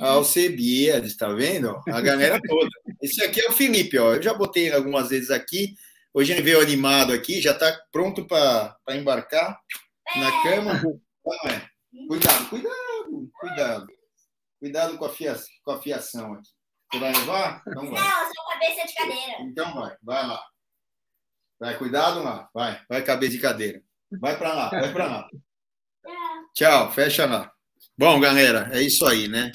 Alcebiades, tá vendo? A galera toda. Esse aqui é o Felipe, ó. Eu já botei algumas vezes aqui. Hoje ele veio animado aqui, já tá pronto para embarcar. Na cama? Não é. Cuidado, cuidado, cuidado. Cuidado com a, fia, com a fiação aqui. Você vai levar? Então vai. Não, eu sou cabeça de cadeira. Então vai, vai lá. Vai, cuidado lá. Vai, vai cabeça de cadeira. Vai para lá, vai para lá. Tchau, fecha lá. Bom, galera, é isso aí, né?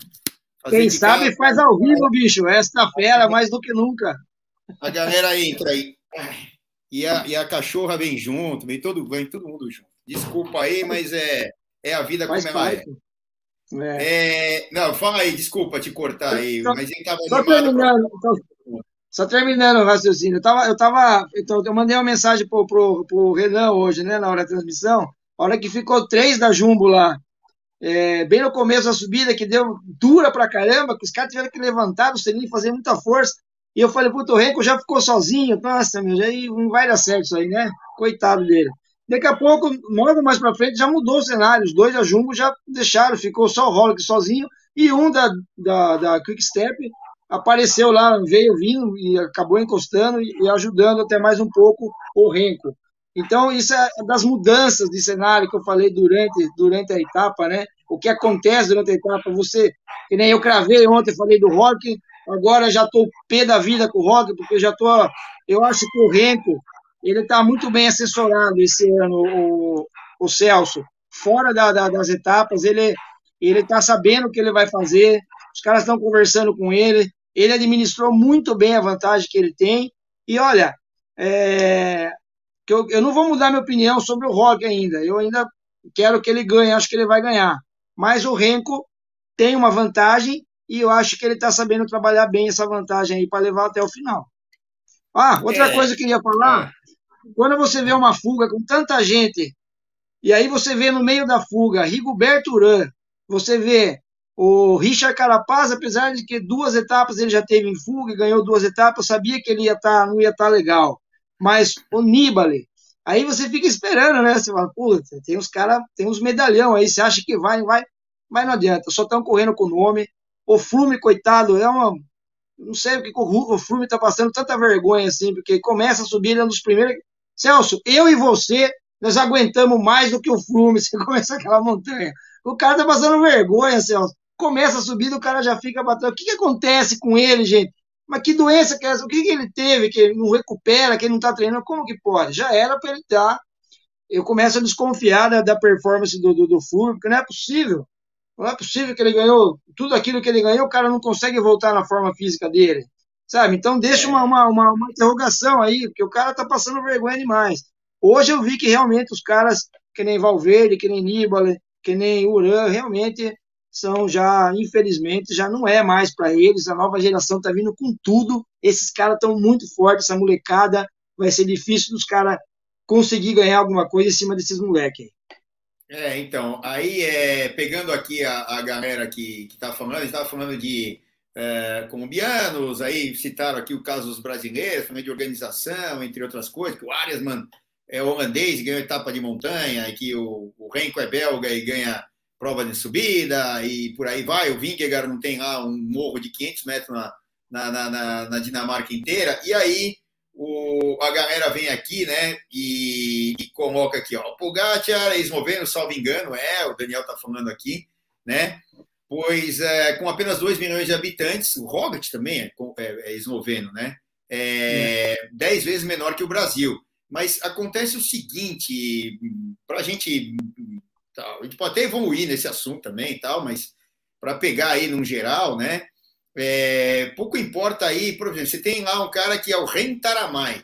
Fazer Quem sabe casa... faz ao vivo, bicho. Esta fera mais do que nunca. A galera entra aí. E a, e a cachorra vem junto, vem todo, vem todo mundo junto. Desculpa aí, mas é, é a vida faz como ela é. É. é. Não, fala aí, desculpa te cortar aí, só, mas ele tava só terminando, então, só terminando o raciocínio. Eu tava, eu tava, então, eu mandei uma mensagem pro, pro, pro Renan hoje, né, na hora da transmissão. A hora que ficou três da Jumbo lá, é, bem no começo da subida, que deu dura pra caramba, que os caras tiveram que levantar do selinho, fazer muita força. E eu falei, puto, o Renko já ficou sozinho. Nossa, meu, já não vai dar certo isso aí, né? Coitado dele. Daqui a pouco, logo mais para frente, já mudou o cenário. Os dois da Jumbo já deixaram, ficou só o Rolex sozinho. E um da, da, da Quick Step apareceu lá, veio vindo e acabou encostando e, e ajudando até mais um pouco o Renko. Então, isso é das mudanças de cenário que eu falei durante, durante a etapa, né? O que acontece durante a etapa, você, que nem eu cravei ontem, falei do Rock, agora já estou pé da vida com o Rock, porque já estou, eu acho que o Renko, ele está muito bem assessorado esse ano, o, o Celso. Fora da, da, das etapas, ele ele está sabendo o que ele vai fazer, os caras estão conversando com ele, ele administrou muito bem a vantagem que ele tem, e olha, é, que eu, eu não vou mudar minha opinião sobre o Rock ainda. Eu ainda quero que ele ganhe, acho que ele vai ganhar. Mas o Renko tem uma vantagem e eu acho que ele está sabendo trabalhar bem essa vantagem aí para levar até o final. Ah, outra é. coisa que eu queria falar: é. Quando você vê uma fuga com tanta gente, e aí você vê no meio da fuga Rigoberto Urã, você vê o Richard Carapaz, apesar de que duas etapas ele já teve em fuga ganhou duas etapas, sabia que ele ia tá, não ia estar tá legal mas o Nibali. Aí você fica esperando, né? Você fala, puta, tem uns caras, tem uns medalhão aí, você acha que vai, vai, mas não adianta, só estão correndo com o nome. O Flume, coitado, é uma. Não sei o que o Flume tá passando tanta vergonha assim, porque começa a subir, ele é um dos primeiros. Celso, eu e você, nós aguentamos mais do que o Flume, você começa aquela montanha. O cara tá passando vergonha, Celso. Começa a subir, o cara já fica batendo. O que, que acontece com ele, gente? Mas que doença que é essa? O que, que ele teve que ele não recupera, que ele não está treinando? Como que pode? Já era para ele estar. Tá. Eu começo a desconfiar da, da performance do, do, do Furbo, porque não é possível. Não é possível que ele ganhou tudo aquilo que ele ganhou, o cara não consegue voltar na forma física dele. Sabe? Então deixa uma, uma, uma, uma interrogação aí, porque o cara está passando vergonha demais. Hoje eu vi que realmente os caras, que nem Valverde, que nem Nibali, que nem Uran, realmente são já, infelizmente, já não é mais para eles. A nova geração está vindo com tudo. Esses caras estão muito fortes, essa molecada. Vai ser difícil dos caras conseguir ganhar alguma coisa em cima desses moleques. É, então, aí é, pegando aqui a, a galera que está falando, a gente estava falando de é, colombianos, aí citaram aqui o caso dos brasileiros, também de organização, entre outras coisas, que o Ariasman é holandês e ganhou etapa de montanha, e que o, o Renko é belga e ganha prova de subida e por aí vai. O Vingegaard não tem lá um morro de 500 metros na, na, na, na Dinamarca inteira. E aí o, a galera vem aqui, né, e, e coloca aqui, ó, Pogacar, ex-movendo, salvo engano, é, o Daniel tá falando aqui, né, pois é, com apenas 2 milhões de habitantes, o Roglic também é, é, é esloveno, né, é 10 vezes menor que o Brasil. Mas acontece o seguinte, para a gente Tal. A gente pode até evoluir nesse assunto também, tal, mas para pegar aí num geral, né? É, pouco importa aí, por exemplo, você tem lá um cara que é o Rentaramai,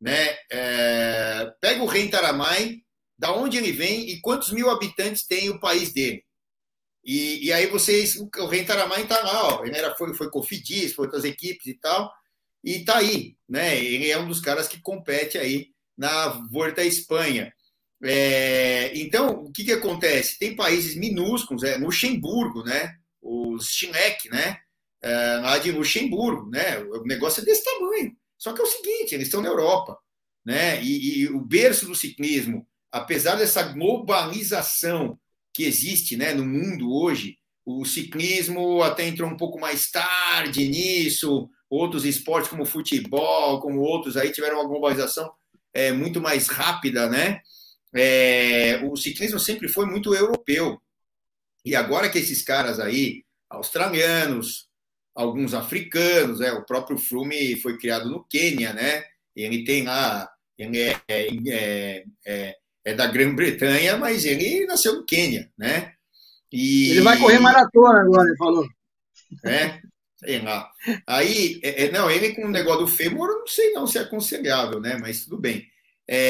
né? É, pega o Rentaramai, da onde ele vem e quantos mil habitantes tem o país dele. E, e aí vocês, o Rentaramai está lá, ó, ele era, foi, foi Cofidis, foi outras equipes e tal, e está aí, né? Ele é um dos caras que compete aí na Volta à Espanha. É, então, o que, que acontece? Tem países minúsculos, é, Luxemburgo, né? Os Chinec, né? É, lá de Luxemburgo, né? O negócio é desse tamanho. Só que é o seguinte, eles estão na Europa, né? E, e o berço do ciclismo, apesar dessa globalização que existe, né, no mundo hoje, o ciclismo até entrou um pouco mais tarde nisso, outros esportes como futebol, como outros aí tiveram uma globalização é, muito mais rápida, né? é, o ciclismo sempre foi muito europeu. E agora que esses caras aí, australianos, alguns africanos, é, o próprio Flume foi criado no Quênia, né? Ele tem lá, ele é, é, é, é da Grã-Bretanha, mas ele nasceu no Quênia, né? E, ele vai correr maratona agora, ele falou. É, sei lá. Aí, não, ele com o negócio do fêmur, não sei não se é aconselhável, né? Mas tudo bem.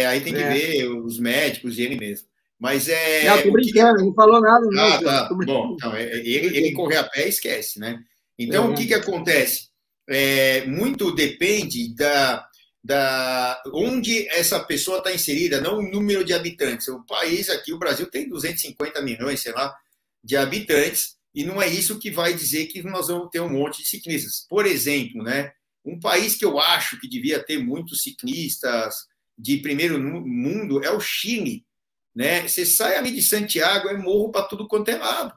aí tem que ver os médicos e ele mesmo. Mas é. Não, tô brincando, não falou nada, não. Ah, tá. Bom, então, ele, ele correr a pé esquece, né? Então, é. o que, que acontece? É, muito depende da, da onde essa pessoa está inserida, não o número de habitantes. O país aqui, o Brasil, tem 250 milhões, sei lá, de habitantes, e não é isso que vai dizer que nós vamos ter um monte de ciclistas. Por exemplo, né, um país que eu acho que devia ter muitos ciclistas de primeiro mundo é o Chile. Né? Você sai ali de Santiago, é morro para tudo quanto é lado.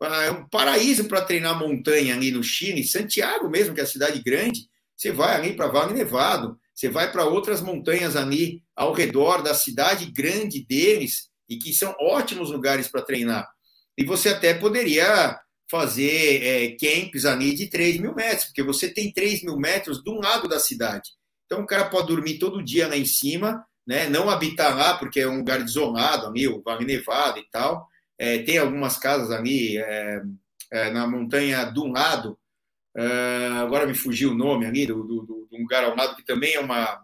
Ah, é um paraíso para treinar montanha ali no Chile, Santiago mesmo, que é a cidade grande. Você vai ali para Vale Nevado, você vai para outras montanhas ali ao redor da cidade grande deles e que são ótimos lugares para treinar. E você até poderia fazer é, camps ali de 3 mil metros, porque você tem 3 mil metros de um lado da cidade. Então o cara pode dormir todo dia lá em cima, né? não habitar lá, porque é um lugar isolado ali, o Vale Nevado e tal. É, tem algumas casas ali é, é, na montanha do lado, é, agora me fugiu o nome ali, do, do, do, lugar ao lado, que também é uma,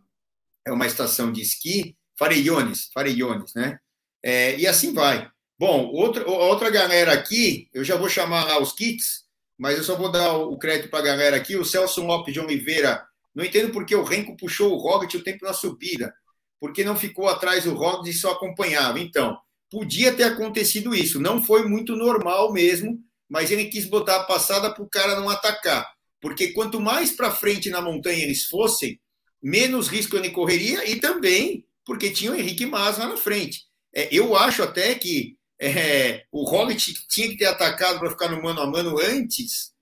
é uma estação de esqui, Farellones, Farellones, né? É, e assim vai. Bom, outra, outra galera aqui, eu já vou chamar lá os kits, mas eu só vou dar o crédito para a galera aqui. O Celso Lopes de Oliveira, não entendo porque o Renko puxou o Roglic o tempo na subida, porque não ficou atrás do Roglic e só acompanhava. Então, podia ter acontecido isso. Não foi muito normal mesmo, mas ele quis botar a passada para o cara não atacar. Porque quanto mais para frente na montanha eles fossem, menos risco ele correria e também porque tinha o Henrique Mas lá na frente. É, eu acho até que é, o Roglic tinha que ter atacado para ficar no mano a mano antes,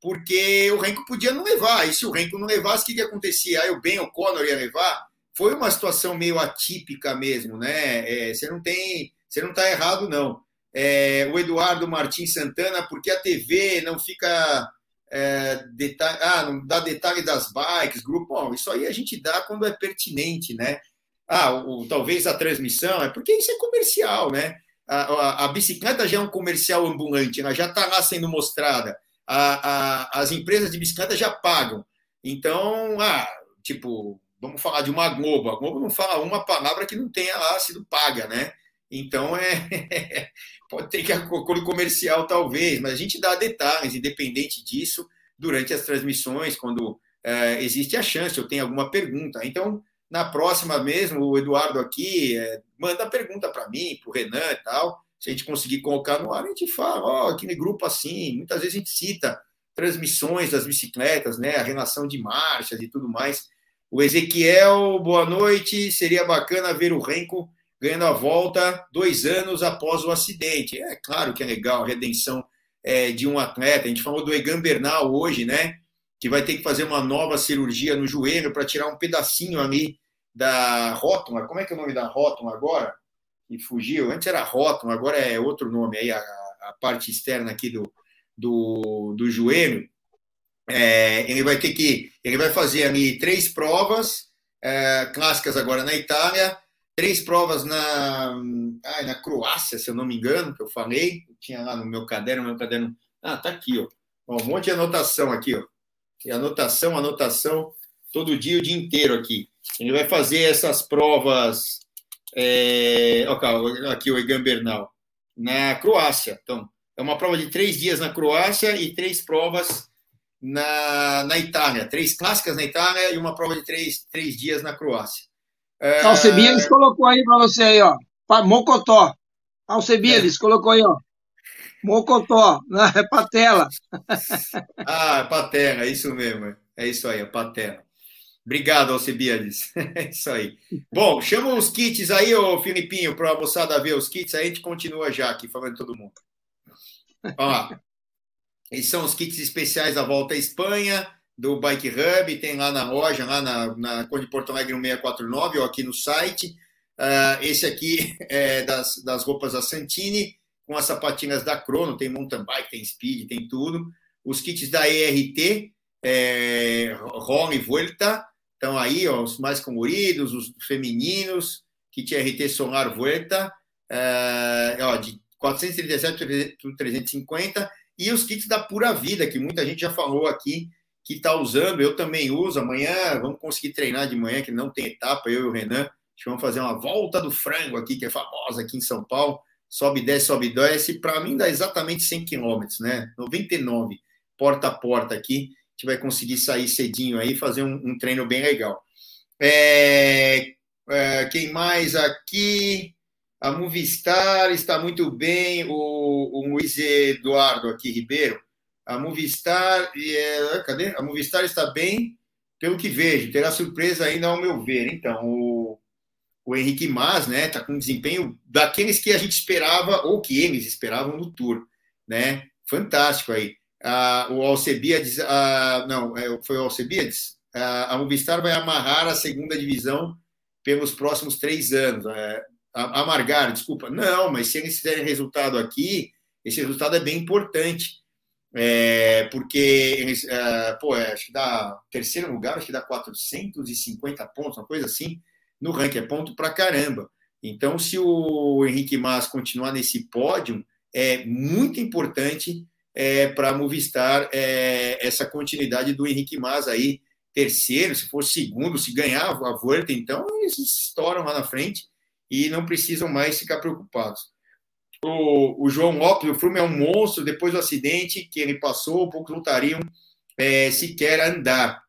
porque o Renko podia não levar. E se o Renko não levasse, o que, que acontecia? Aí o Ben O'Connor ia levar. Foi uma situação meio atípica mesmo, né? É, você não tem você não está errado, não. É, o Eduardo Martins Santana, porque a TV não fica. É, detalhe, ah, não dá detalhe das bikes, grupo. Bom, isso aí a gente dá quando é pertinente, né? Ah, o, talvez a transmissão, é porque isso é comercial, né? A, a, a bicicleta já é um comercial ambulante, ela já está lá sendo mostrada. A, as empresas de bicicleta já pagam. Então, ah, tipo, vamos falar de uma Globo. A Globo não fala uma palavra que não tenha lá sido paga, né? Então, é, pode ter que acordo comercial, talvez, mas a gente dá detalhes, independente disso, durante as transmissões, quando é, existe a chance, eu tenho alguma pergunta. Então, na próxima mesmo, o Eduardo aqui é, manda pergunta para mim, para o Renan e tal. Se a gente conseguir colocar no ar, a gente fala, ó, oh, aquele grupo assim. Muitas vezes a gente cita transmissões das bicicletas, né, a relação de marchas e tudo mais. O Ezequiel, boa noite. Seria bacana ver o Renko ganhando a volta dois anos após o acidente. É claro que é legal a redenção é, de um atleta. A gente falou do Egan Bernal hoje, né? Que vai ter que fazer uma nova cirurgia no joelho para tirar um pedacinho ali da rótula. Como é que é o nome da rótula agora? Que fugiu. Antes era rótula, agora é outro nome aí, a, a parte externa aqui do, do, do joelho. É, ele vai ter que. Ele vai fazer ali três provas é, clássicas agora na Itália três provas na, ah, na Croácia, se eu não me engano, que eu falei. Tinha lá no meu caderno, meu caderno. Ah, tá aqui, ó. ó. Um monte de anotação aqui, ó. E anotação, anotação, todo dia, o dia inteiro aqui. Ele vai fazer essas provas. É... Aqui, o Egan Bernal, na Croácia. Então, é uma prova de três dias na Croácia e três provas na, na Itália. Três clássicas na Itália e uma prova de três, três dias na Croácia. É... Alcebiades colocou aí para você aí, ó. Mocotó. Alcebiades é. colocou aí, ó. Mocotó, né? é patela. ah, é patela, é isso mesmo. É isso aí, é patela. Obrigado, Alcebiades. É isso aí. Bom, chama os kits aí, ô Filipinho, para a moçada ver os kits, aí a gente continua já aqui, falando todo mundo. Ó, esses são os kits especiais da Volta à Espanha do Bike Hub, tem lá na loja, lá na, na Conde Porto Alegre 1649, ou aqui no site. Uh, esse aqui é das, das roupas da Santini, com as sapatinhas da Crono, tem mountain bike, tem speed, tem tudo. Os kits da ERT, é, e Vuelta, estão aí, ó, os mais coloridos, os femininos, kit RT Solar Vuelta, é, ó, de 437 por 350, e os kits da Pura Vida, que muita gente já falou aqui, que está usando, eu também uso. Amanhã vamos conseguir treinar de manhã, que não tem etapa, eu e o Renan. Vamos fazer uma volta do frango aqui, que é famosa aqui em São Paulo. Sobe, desce, sobe, desce. Para mim dá exatamente 100 quilômetros, né? 99, porta a porta aqui. A gente vai conseguir sair cedinho aí fazer um, um treino bem legal. É, é, quem mais aqui? A Movistar está muito bem. O, o Luiz Eduardo aqui, Ribeiro a Movistar, é, cadê? A Movistar está bem, pelo que vejo. Terá surpresa ainda ao meu ver. Então, o, o Henrique Mas, né, está com um desempenho daqueles que a gente esperava ou que eles esperavam no Tour, né? Fantástico aí. Ah, o Alcebiades, ah, não, é, foi o Alcebiades? Ah, a Movistar vai amarrar a segunda divisão pelos próximos três anos. É, amargar, desculpa. Não, mas se eles fizerem resultado aqui, esse resultado é bem importante é, porque é, pô, é, acho que dá terceiro lugar, acho que dá 450 pontos, uma coisa assim, no ranking, é ponto pra caramba. Então, se o Henrique Mas continuar nesse pódio, é muito importante é, para a Movistar é, essa continuidade do Henrique Mas aí, terceiro, se for segundo, se ganhar a Volta, então eles estouram lá na frente e não precisam mais ficar preocupados o, o João Lopes, o Flume é um monstro, depois do acidente que ele passou, poucos lutariam é, sequer andar.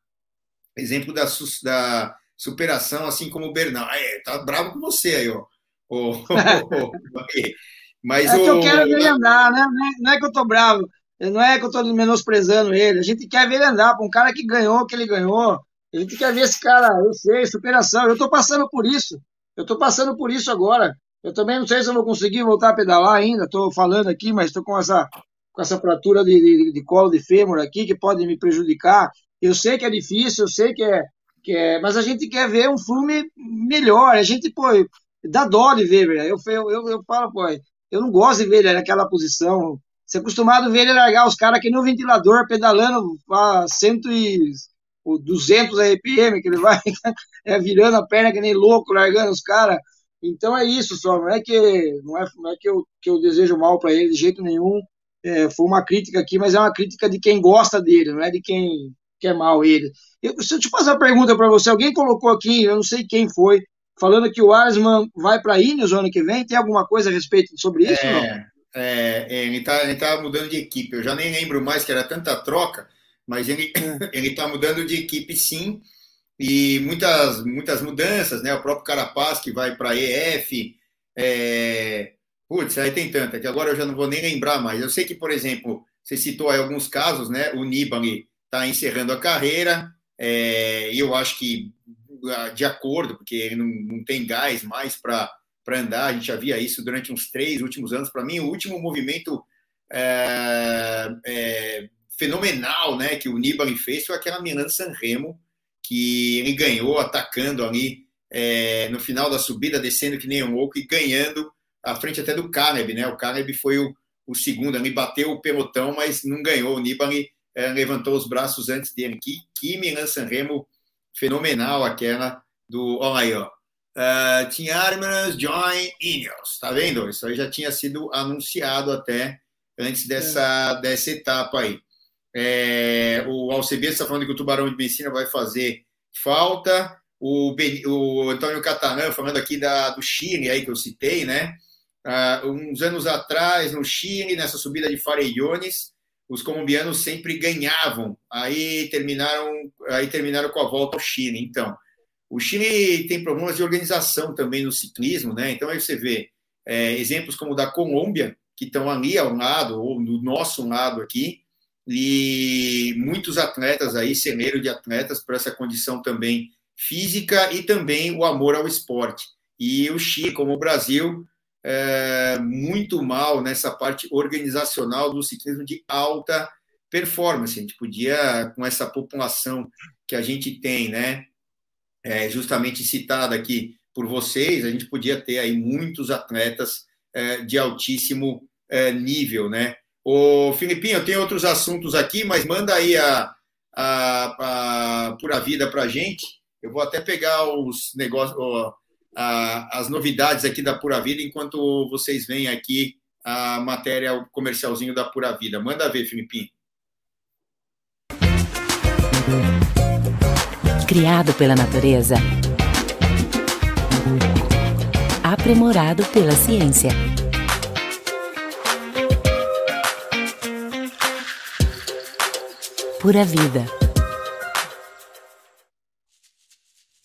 Exemplo da, da superação, assim como o Bernal. É, tá bravo com você aí, ó. Mas é que eu quero ver ele andar, né? Não é que eu tô bravo, não é que eu tô menosprezando ele. A gente quer ver ele andar, para um cara que ganhou o que ele ganhou. A gente quer ver esse cara, eu sei, superação. Eu tô passando por isso. Eu tô passando por isso agora. Eu também não sei se eu vou conseguir voltar a pedalar ainda, estou falando aqui, mas estou com essa, com essa fratura de, de, de, colo de fêmur aqui que pode me prejudicar. Eu sei que é difícil, eu sei que é, que é mas a gente quer ver um filme melhor. A gente, pô, dá dó de ver, velho. Eu, eu, eu, eu falo, pô, eu não gosto de ver ele naquela posição. Você é acostumado a ver ele largar os caras aqui no ventilador, pedalando a 100 e 200 RPM, que ele vai é, virando a perna que nem louco, largando os caras. Então é isso só, não é que, não é, não é que, eu, que eu desejo mal para ele de jeito nenhum. É, foi uma crítica aqui, mas é uma crítica de quem gosta dele, não é de quem quer mal ele. Eu, se eu te fazer uma pergunta para você, alguém colocou aqui, eu não sei quem foi, falando que o Arsman vai para a Ineos ano que vem, tem alguma coisa a respeito sobre isso? É, é, é ele está ele tá mudando de equipe, eu já nem lembro mais que era tanta troca, mas ele está mudando de equipe sim, e muitas, muitas mudanças, né? O próprio Carapaz que vai para EF. É... Putz, aí tem tanta que agora eu já não vou nem lembrar mais. Eu sei que, por exemplo, você citou aí alguns casos, né? O Nibali está encerrando a carreira, é... eu acho que ah, de acordo, porque ele não, não tem gás mais para andar, a gente já via isso durante uns três últimos anos. Para mim, o último movimento é, é, fenomenal né, que o Nibali fez foi aquela Milan San Remo, que ele ganhou atacando ali é, no final da subida, descendo que nem um louco e ganhando à frente até do Caleb, né? O Caleb foi o, o segundo, ali bateu o pelotão, mas não ganhou. O Nibali é, levantou os braços antes dele. Que, que Milan Sanremo fenomenal aquela do. Olha aí, ó. Uh, Team Armas Join Ineos, tá vendo? Isso aí já tinha sido anunciado até antes dessa, é. dessa etapa aí. É, o Alcebias está falando que o Tubarão de Messina vai fazer falta. O, ben, o Antônio Catanã falando aqui da, do Chile, aí que eu citei, né? Ah, uns anos atrás, no Chile, nessa subida de Farellones, os colombianos sempre ganhavam. Aí terminaram, aí terminaram com a volta ao Chile. Então, o Chile tem problemas de organização também no ciclismo, né? Então aí você vê é, exemplos como o da Colômbia, que estão ali ao lado, ou do nosso lado aqui, e muitos atletas aí, celeiro de atletas, por essa condição também física e também o amor ao esporte. E o Chile, como o Brasil, é, muito mal nessa parte organizacional do ciclismo de alta performance. A gente podia, com essa população que a gente tem, né, é, justamente citada aqui, por vocês, a gente podia ter aí muitos atletas é, de altíssimo é, nível, né? O Filipinho, tem outros assuntos aqui, mas manda aí a, a, a Pura Vida para gente. Eu vou até pegar os negócios, as novidades aqui da Pura Vida enquanto vocês veem aqui a matéria, o comercialzinho da Pura Vida. Manda ver, Filipinho. Criado pela natureza. Aprimorado pela ciência. Pura Vida.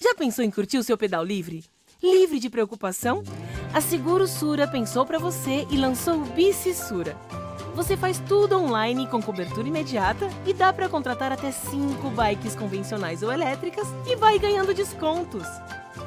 Já pensou em curtir o seu pedal livre? Livre de preocupação? A Seguro Sura pensou para você e lançou o Bici Sura. Você faz tudo online com cobertura imediata e dá para contratar até 5 bikes convencionais ou elétricas e vai ganhando descontos.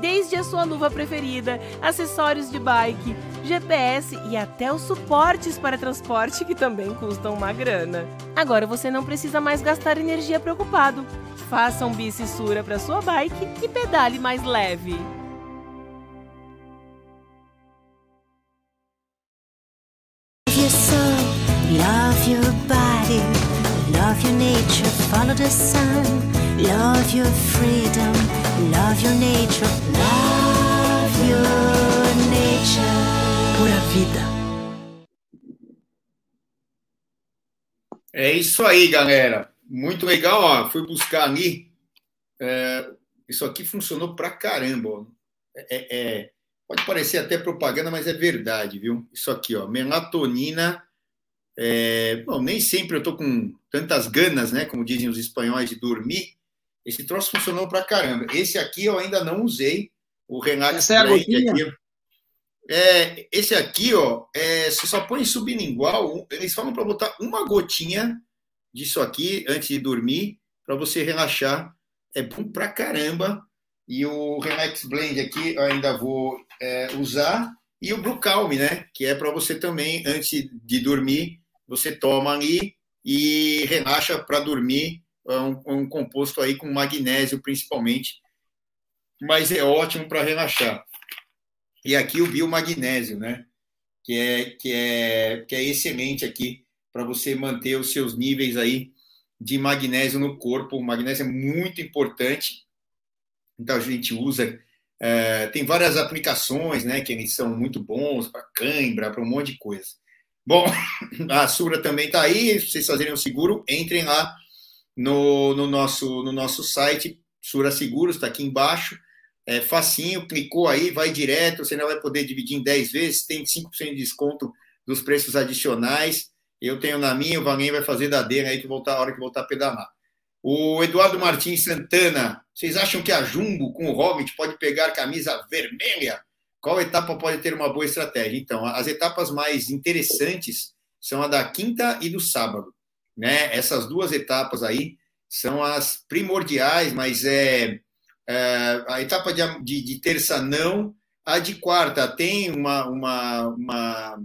Desde a sua luva preferida, acessórios de bike, GPS e até os suportes para transporte que também custam uma grana. Agora você não precisa mais gastar energia preocupado. Faça um bicissura para sua bike e pedale mais leve. love your nature, follow the sun, love your freedom, love your nature, É isso aí, galera. Muito legal, ó. Fui buscar ali. É, isso aqui funcionou pra caramba. Ó. É, é, pode parecer até propaganda, mas é verdade, viu? Isso aqui, ó, melatonina. É, bom, nem sempre eu tô com tantas ganas, né? Como dizem os espanhóis, de dormir. Esse troço funcionou pra caramba. Esse aqui eu ainda não usei. O Renato Essa é a gotinha? aqui. É, esse aqui, ó, é, você só põe sublingual. Eles falam para botar uma gotinha disso aqui antes de dormir, para você relaxar. É bom pra caramba. E o Relax Blend aqui eu ainda vou é, usar. E o Blue Calm, né? Que é para você também, antes de dormir, você toma ali e relaxa para dormir. É um, um composto aí com magnésio, principalmente. Mas é ótimo para relaxar. E aqui o biomagnésio, né? Que é, que é, que é excelente aqui para você manter os seus níveis aí de magnésio no corpo. O magnésio é muito importante. Então a gente usa. é, tem várias aplicações, né? Que eles são muito bons para cãibra, para um monte de coisa. Bom, a Sura também está aí. Se vocês fazerem o seguro, entrem lá no, no, nosso, no nosso site, Sura Seguros, está aqui embaixo. É facinho, clicou aí, vai direto, você não vai poder dividir em 10 vezes, tem 5% de desconto dos preços adicionais. Eu tenho na minha, o Valinho vai fazer da dele aí que voltar a hora que voltar a pedalar. O Eduardo Martins Santana, vocês acham que a Jumbo com o Hobbit pode pegar camisa vermelha? Qual etapa pode ter uma boa estratégia? Então, as etapas mais interessantes são a da quinta e do sábado. Né? Essas duas etapas aí são as primordiais, mas é, é, a etapa de, de, de, terça não, a de quarta tem uma, uma, uma,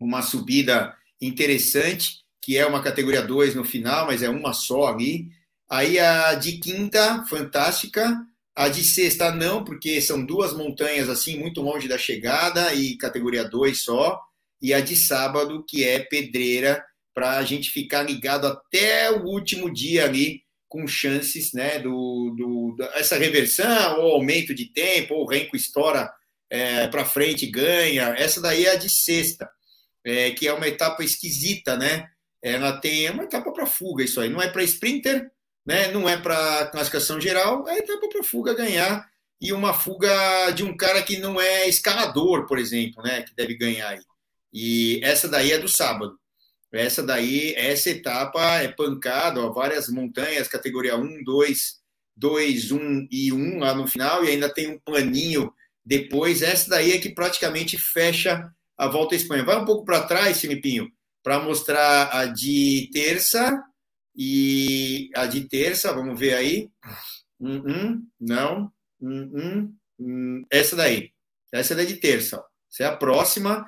uma subida interessante, que é uma categoria 2 no final, mas é uma só ali. Aí a de quinta, fantástica. A de sexta, não, porque são duas montanhas assim, muito longe da chegada e categoria 2 só. E a de sábado, que é pedreira, para a gente ficar ligado até o último dia ali, com chances né, do, do, essa reversão, ou aumento de tempo, ou o renco estoura é, para frente e ganha. Essa daí é a de sexta, é, que é uma etapa esquisita, né? Ela tem é uma etapa para fuga, isso aí. Não é para sprinter, né? não é para classificação geral, é etapa para fuga ganhar. E uma fuga de um cara que não é escalador, por exemplo, né? Que deve ganhar aí. E essa daí é do sábado. Essa daí, essa etapa é pancada, ó, várias montanhas, categoria 1, 2, 2, 1 e 1 lá no final, e ainda tem um paninho depois. Essa daí é que praticamente fecha a volta à Espanha. Vai um pouco para trás, Filipinho, para mostrar a de terça, E a de terça, vamos ver aí. Hum, hum, não. Hum, essa daí. Essa é de terça. Ó. Essa é a próxima.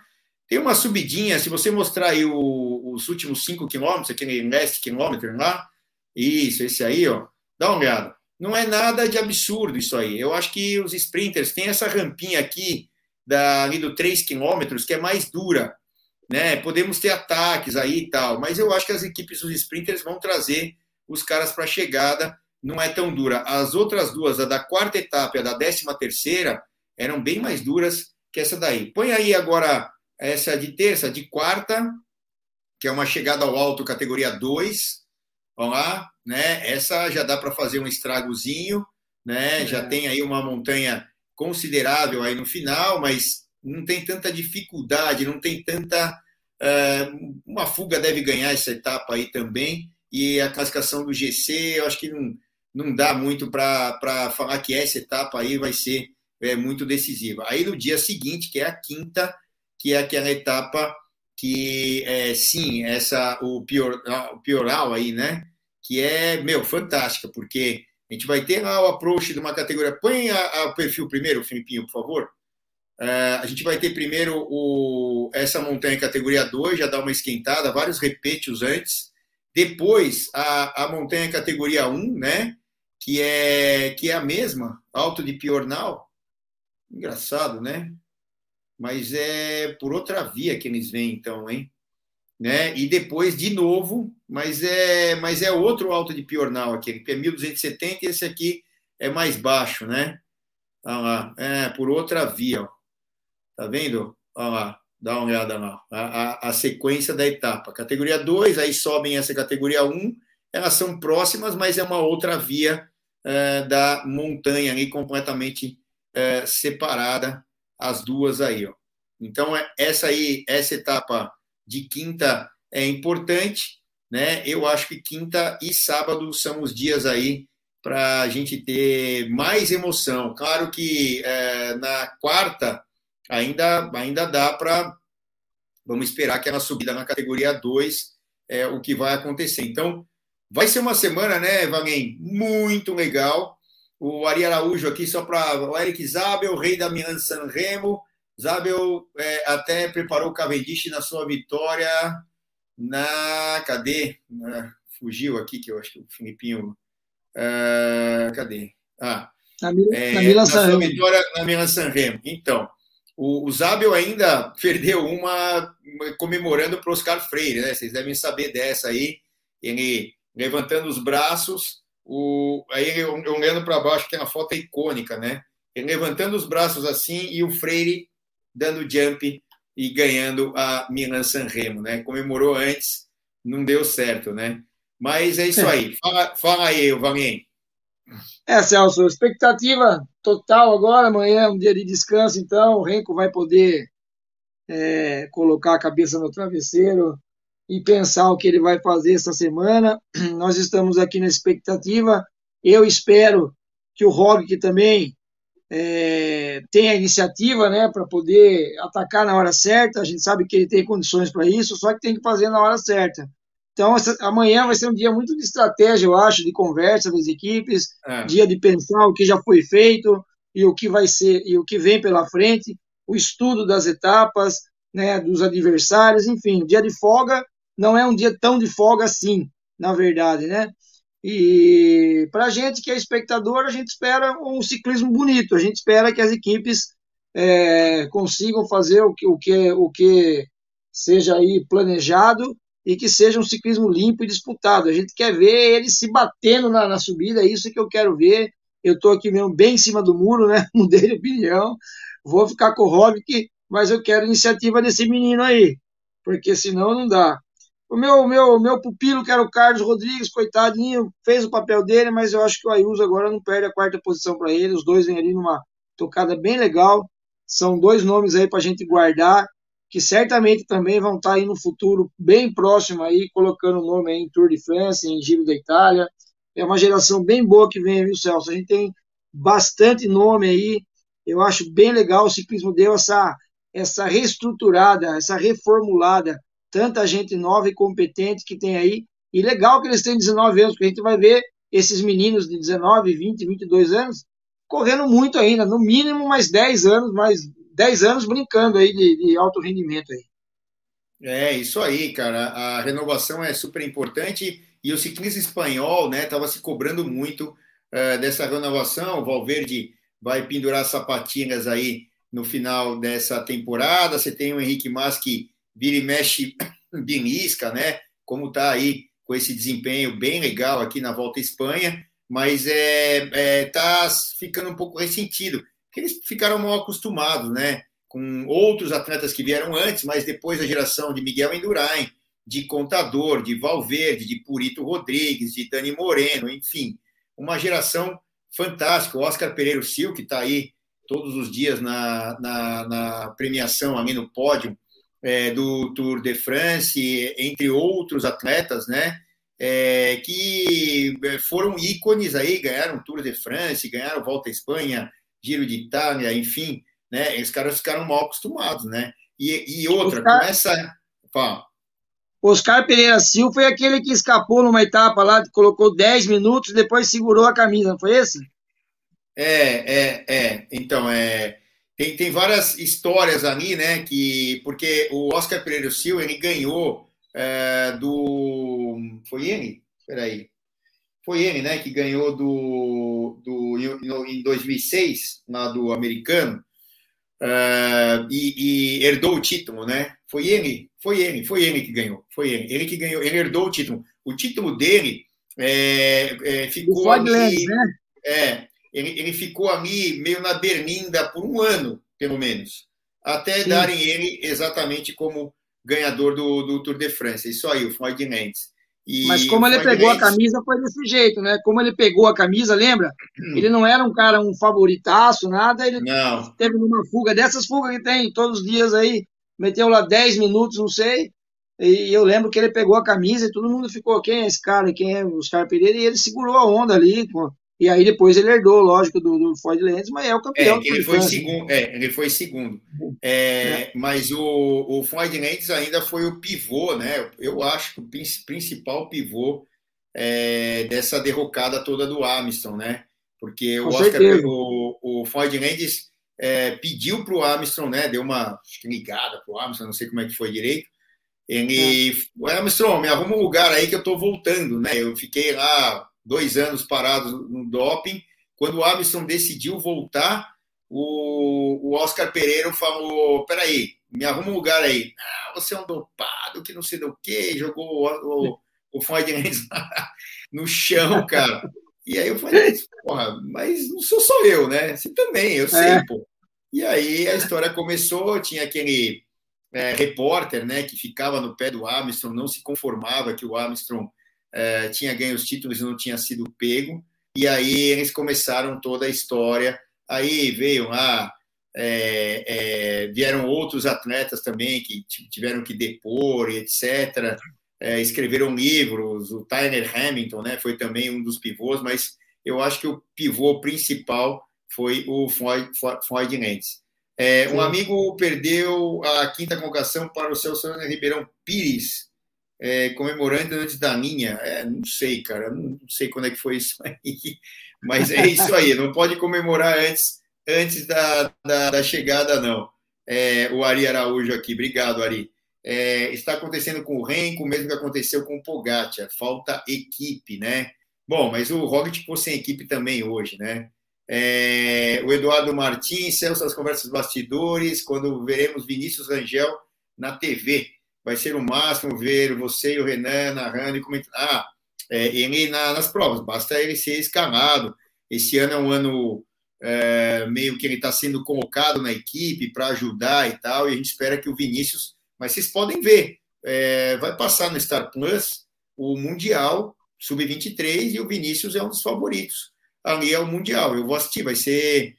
Tem uma subidinha, se você mostrar aí o, os últimos 5 quilômetros, aquele last quilômetro lá, isso, esse aí, ó, dá uma olhada. Não é nada de absurdo isso aí. Eu acho que os sprinters têm essa rampinha aqui, da, ali do 3 quilômetros, que é mais dura. Né? Podemos ter ataques aí e tal, mas eu acho que as equipes dos sprinters vão trazer os caras para a chegada, não é tão dura. As outras duas, a da quarta etapa e a da décima terceira, eram bem mais duras que essa daí. Põe aí agora essa de terça, de quarta, que é uma chegada ao alto categoria 2. Vamos lá, né? Essa já dá para fazer um estragozinho, né? É. Já tem aí uma montanha considerável aí no final, mas não tem tanta dificuldade, não tem tanta. Uh, uma fuga deve ganhar essa etapa aí também, e a classificação do GC, eu acho que não, não dá muito para falar que essa etapa aí vai ser é, muito decisiva. Aí no dia seguinte, que é a quinta, que é aquela etapa que, é, sim, essa o, pior, o pioral aí, né? Que é, meu, fantástica, porque a gente vai ter lá o approach de uma categoria. Põe o perfil primeiro, Filipinho, por favor. Uh, a gente vai ter primeiro o, essa montanha categoria 2, já dá uma esquentada, vários repetes antes. Depois a, a montanha categoria 1, um, né? Que é, que é a mesma, Alto de Piornal. Engraçado, né? Mas é por outra via que eles vêm, então, hein? Né? E depois, de novo, mas é, mas é outro alto de Piornal aqui, que é 1270 e esse aqui é mais baixo, né? Olha lá, é por outra via, ó. tá vendo? Olha lá, dá uma olhada lá, a, a, a sequência da etapa. Categoria 2, aí sobem essa categoria 1, um, elas são próximas, mas é uma outra via é, da montanha ali completamente é, separada as duas aí. Ó. Então, é, essa aí, essa etapa de quinta é importante, né? Eu acho que quinta e sábado são os dias aí para a gente ter mais emoção. Claro que é, na quarta ainda, ainda dá para. Vamos esperar aquela subida na categoria 2, é o que vai acontecer. Então, vai ser uma semana, né, Vaguem? Muito legal o Ari Araújo aqui, só para o Eric Zabel, rei da Milan San Remo. Zabel é, até preparou o Cavendish na sua vitória na. Cadê? Ah, fugiu aqui, que eu acho que o Filipinho. Uh, cadê? Ah, na, é, na Milan San Remo. vitória na Milan San Remo. Então, o, o Zabel ainda perdeu uma comemorando para Oscar Freire, né? Vocês devem saber dessa aí. Ele levantando os braços o, aí ele olhando para baixo, tem uma foto icônica, né? Ele levantando os braços assim e o Freire dando jump e ganhando a Milan San Remo, né? Comemorou antes, não deu certo, né? Mas é isso é. aí. Fala, fala aí, Valien. É, Celso, expectativa total agora. Amanhã é um dia de descanso, então o Renko vai poder é, colocar a cabeça no travesseiro, e pensar o que ele vai fazer essa semana. Nós estamos aqui na expectativa. Eu espero que o Roglic também é, tenha iniciativa né, para poder atacar na hora certa. A gente sabe que ele tem condições para isso, só que tem que fazer na hora certa. Então, essa, amanhã vai ser um dia muito de estratégia, eu acho, de conversa das equipes, é. dia de pensar o que já foi feito e o que vai ser e o que vem pela frente, o estudo das etapas, né, dos adversários, enfim, dia de folga não é um dia tão de folga assim, na verdade, né? E para a gente que é espectador, a gente espera um ciclismo bonito, a gente espera que as equipes é, consigam fazer o que, o, que, o que seja aí planejado e que seja um ciclismo limpo e disputado. A gente quer ver eles se batendo na, na subida, é isso que eu quero ver. Eu estou aqui mesmo bem em cima do muro, né? Mudei de opinião. Vou ficar com o Robic, mas eu quero iniciativa desse menino aí, porque senão não dá. O meu, meu, meu pupilo, que era o Carlos Rodrigues, coitadinho, fez o papel dele, mas eu acho que o Ayuso agora não perde a quarta posição para ele. Os dois vêm ali numa tocada bem legal. São dois nomes aí para a gente guardar, que certamente também vão estar tá aí no futuro bem próximo aí, colocando o nome aí em Tour de France, em Giro da Itália. É uma geração bem boa que vem, viu, Celso? A gente tem bastante nome aí. Eu acho bem legal. O ciclismo deu essa, essa reestruturada, essa reformulada tanta gente nova e competente que tem aí, E legal que eles têm 19 anos, porque a gente vai ver esses meninos de 19, 20, 22 anos correndo muito ainda, no mínimo mais 10 anos, mais 10 anos brincando aí de, de alto rendimento aí. É, isso aí, cara. A renovação é super importante e o ciclista espanhol, né, estava se cobrando muito uh, dessa renovação. O Valverde vai pendurar sapatinhas aí no final dessa temporada. Você tem o Henrique Mas que vira e mexe né? Como está aí com esse desempenho bem legal aqui na Volta à Espanha, mas é, é tá ficando um pouco ressentido, porque eles ficaram mal acostumados, né? Com outros atletas que vieram antes, mas depois a geração de Miguel Endurain, de Contador, de Valverde, de Purito Rodrigues, de Dani Moreno, enfim, uma geração fantástica. O Oscar Pereira Sil, que está aí todos os dias na, na, na, premiação, ali no pódio é, do Tour de France, entre outros atletas, né? É, que é, foram ícones aí, ganharam Tour de France, ganharam Volta à Espanha, Giro de Itália, enfim, né? Os caras ficaram mal acostumados, né? E, e outra, Oscar, com essa. Fala. Oscar Pereira Silva foi aquele que escapou numa etapa lá, colocou 10 minutos, depois segurou a camisa, não foi esse? É, é, é. Então, é, tem, tem várias histórias ali, né? Que, porque o Oscar Pereira Silva, ele ganhou é, do. Foi ele? Peraí. Foi ele, né? Que ganhou do, do, em 2006, lá do americano, é, e, e, herdou o título, né? Foi ele, foi ele, foi ele que ganhou. Foi ele. Ele que ganhou, ele herdou o título. O título dele é, é, ficou ali. Né? É, ele, ele ficou ali meio na berlinda por um ano, pelo menos, até Sim. darem ele exatamente como ganhador do, do Tour de France. Isso aí, o Floyd Mendes. E Mas como ele pegou a camisa, foi desse jeito, né? Como ele pegou a camisa, lembra? Hum. Ele não era um cara, um favoritaço, nada. Ele não. teve uma fuga, dessas fugas que tem todos os dias aí, meteu lá 10 minutos, não sei. E eu lembro que ele pegou a camisa e todo mundo ficou, quem é esse cara? Quem é o Oscar Pereira? E ele segurou a onda ali, e aí depois ele herdou, lógico, do, do Floyd Lenz, mas é o campeão. É, ele, foi segundo, é, ele foi segundo. É, é. Mas o, o Floyd Lenz ainda foi o pivô, né? Eu acho que o principal pivô é, dessa derrocada toda do Armstrong, né? Porque o, Oscar, o, o Floyd Lenz é, pediu para o Armstrong, né? Deu uma ligada para o Armstrong, não sei como é que foi direito. Ele, é. Armstrong, me arruma um lugar aí que eu estou voltando, né? Eu fiquei lá dois anos parados no doping. Quando o Armstrong decidiu voltar, o, Oscar Pereira falou: peraí, me arruma um lugar aí. Ah, você é um dopado, que não sei do que, jogou o, o, o Floyd no chão, cara. E aí eu falei, porra, mas não sou só eu, né? Você também, eu sei, é. pô. E aí a história começou, tinha aquele é, repórter, né, que ficava no pé do Armstrong, não se conformava que o Armstrong é, tinha ganho os títulos e não tinha sido pego. E aí eles começaram toda a história. Aí veio lá, é, é, vieram outros atletas também que tiveram que depor e etc. É, escreveram livros. O Tyler Hamilton né, foi também um dos pivôs, mas eu acho que o pivô principal foi o Floyd, Floyd Nance. É, um amigo perdeu a quinta colocação para o Celso Ribeirão Pires, é, comemorando antes da minha. É, não sei, cara, não sei quando é que foi isso aí, mas é isso aí, não pode comemorar antes, antes da, da, da chegada, não. É, o Ari Araújo aqui, obrigado, Ari. É, está acontecendo com o Renko, o mesmo que aconteceu com o Pogacar, falta equipe, né? Bom, mas o Roglic ficou sem equipe também hoje, né? É, o Eduardo Martins, Celso, as conversas bastidores, quando veremos Vinícius Rangel na TV vai ser o máximo ver você e o Renan narrando e comentando. Ah, é, ele na, nas provas, basta ele ser escalado. Esse ano é um ano é, meio que ele está sendo colocado na equipe para ajudar e tal, e a gente espera que o Vinícius. Mas vocês podem ver, é, vai passar no Star Plus o Mundial Sub-23 e o Vinícius é um dos favoritos. Ali é o Mundial. Eu vou assistir, vai ser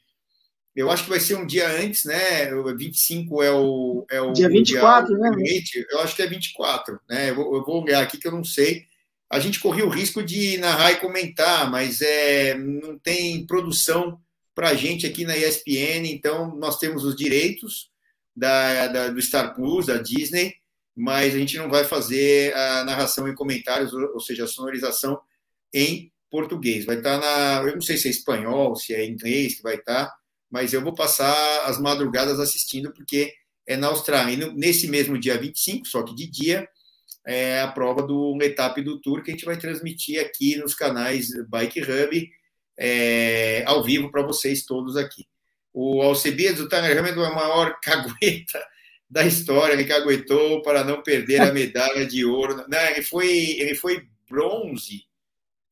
eu acho que vai ser um dia antes, né? 25 é o. É o dia 24, mundial, né? Eu acho que é 24, né? Eu vou, eu vou olhar aqui que eu não sei. A gente corria o risco de narrar e comentar, mas é, não tem produção para a gente aqui na ESPN, então nós temos os direitos da, da, do Star Plus, da Disney, mas a gente não vai fazer a narração em comentários, ou seja, a sonorização em português. Vai estar na. Eu não sei se é espanhol, se é inglês que vai estar, mas eu vou passar as madrugadas assistindo, porque é na Austrália. E nesse mesmo dia 25, só que de dia, é a prova do etapa do Tour que a gente vai transmitir aqui nos canais Bike Hub, é, ao vivo para vocês todos aqui. O Alcebiades, o Tanner Hamilton é a maior cagueta da história, ele caguetou para não perder a medalha de ouro. Não, ele foi, ele foi bronze.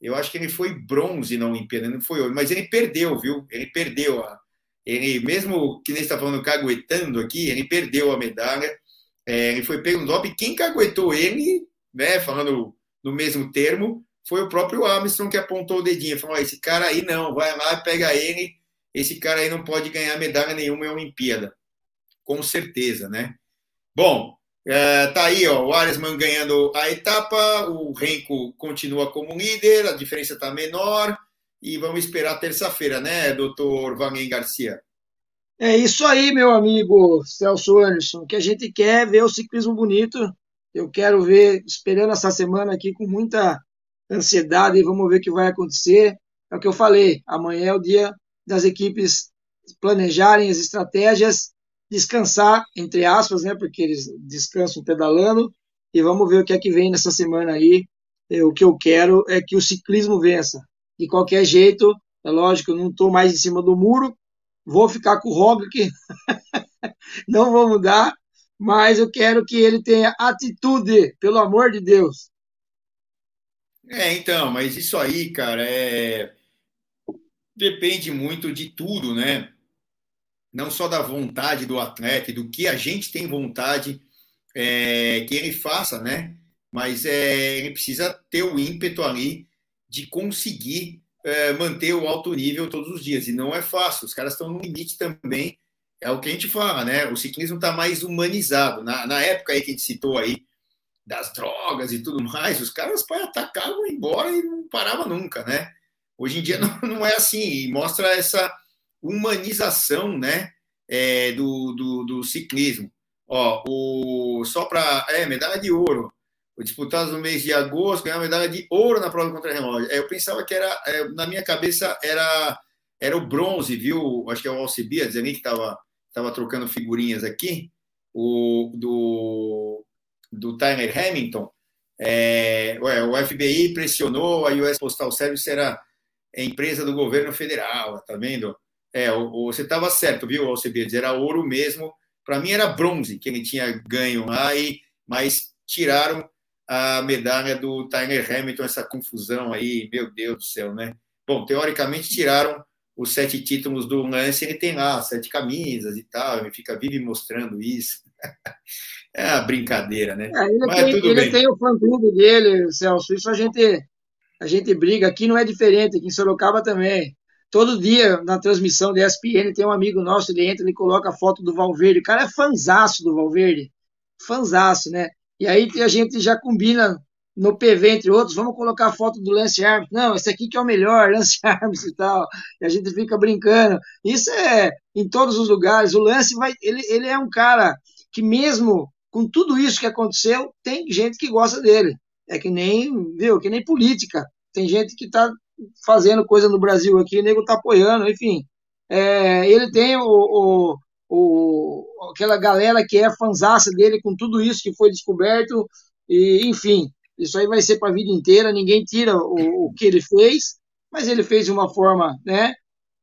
Eu acho que ele foi bronze na Olimpíada, não foi ouro, mas ele perdeu, viu? Ele perdeu a, ele mesmo que nem está falando caguetando aqui, ele perdeu a medalha. É, ele foi pego no doping. Quem caguetou ele, né, falando no mesmo termo, foi o próprio Armstrong que apontou o dedinho. Falou: esse cara aí não, vai lá, pega ele. Esse cara aí não pode ganhar medalha nenhuma em Olimpíada. Com certeza, né? Bom, é, tá aí, ó, o Aresman ganhando a etapa, o Renko continua como líder, a diferença está menor e vamos esperar terça-feira, né, doutor Wagner Garcia? É isso aí, meu amigo Celso Anderson, que a gente quer ver o ciclismo bonito. Eu quero ver, esperando essa semana aqui com muita ansiedade, e vamos ver o que vai acontecer. É o que eu falei, amanhã é o dia das equipes planejarem as estratégias, descansar, entre aspas, né, porque eles descansam pedalando, e vamos ver o que é que vem nessa semana aí. É, o que eu quero é que o ciclismo vença. De qualquer jeito, é lógico, eu não estou mais em cima do muro, vou ficar com o Roglic, não vou mudar, mas eu quero que ele tenha atitude, pelo amor de Deus. É, então, mas isso aí, cara, é depende muito de tudo, né? Não só da vontade do atleta, do que a gente tem vontade é, que ele faça, né? Mas é, ele precisa ter o ímpeto ali de conseguir é, manter o alto nível todos os dias. E não é fácil, os caras estão no limite também. É o que a gente fala, né? O ciclismo está mais humanizado. Na, na época aí que a gente citou aí, das drogas e tudo mais, os caras atacavam embora e não parava nunca, né? Hoje em dia não, não é assim, e mostra essa humanização, né, é, do, do, do, ciclismo. Ó, o, só para, é, medalha de ouro, disputados no mês de agosto, ganhou medalha de ouro na prova contra relógio. É, eu pensava que era, é, na minha cabeça, era, era o bronze, viu? Acho que é o Alcibiades ali que estava tava trocando figurinhas aqui, o do, do Tyler Hamilton. É, ué, o FBI pressionou, a US Postal Service era empresa do governo federal, tá vendo? É, o, o, você estava certo, viu, Alcibiades? Era ouro mesmo. Para mim era bronze que ele tinha ganho lá, e, mas tiraram a medalha do Tyler Hamilton, essa confusão aí, meu Deus do céu, né? Bom, teoricamente tiraram os sete títulos do Lance, ele tem lá sete camisas e tal, ele fica vive mostrando isso. é uma brincadeira, né? É, ele Mas tem, tudo ele bem. tem o fã-clube dele, Celso, isso a gente, a gente briga, aqui não é diferente, aqui em Sorocaba também. Todo dia, na transmissão da ESPN, tem um amigo nosso, ele entra, ele coloca a foto do Valverde, o cara é fanzaço do Valverde, fanzaço, né? E aí a gente já combina no PV, entre outros, vamos colocar a foto do Lance Armstrong. Não, esse aqui que é o melhor, Lance Armstrong e tal. E a gente fica brincando. Isso é em todos os lugares. O Lance vai, ele, ele é um cara que mesmo com tudo isso que aconteceu, tem gente que gosta dele. É que nem, viu, que nem política. Tem gente que está fazendo coisa no Brasil aqui, o nego está apoiando, enfim. É, ele tem o, o, o, aquela galera que é fanzaça dele com tudo isso que foi descoberto, e enfim, isso aí vai ser para a vida inteira, ninguém tira o, o, que ele fez, mas ele fez de uma forma né,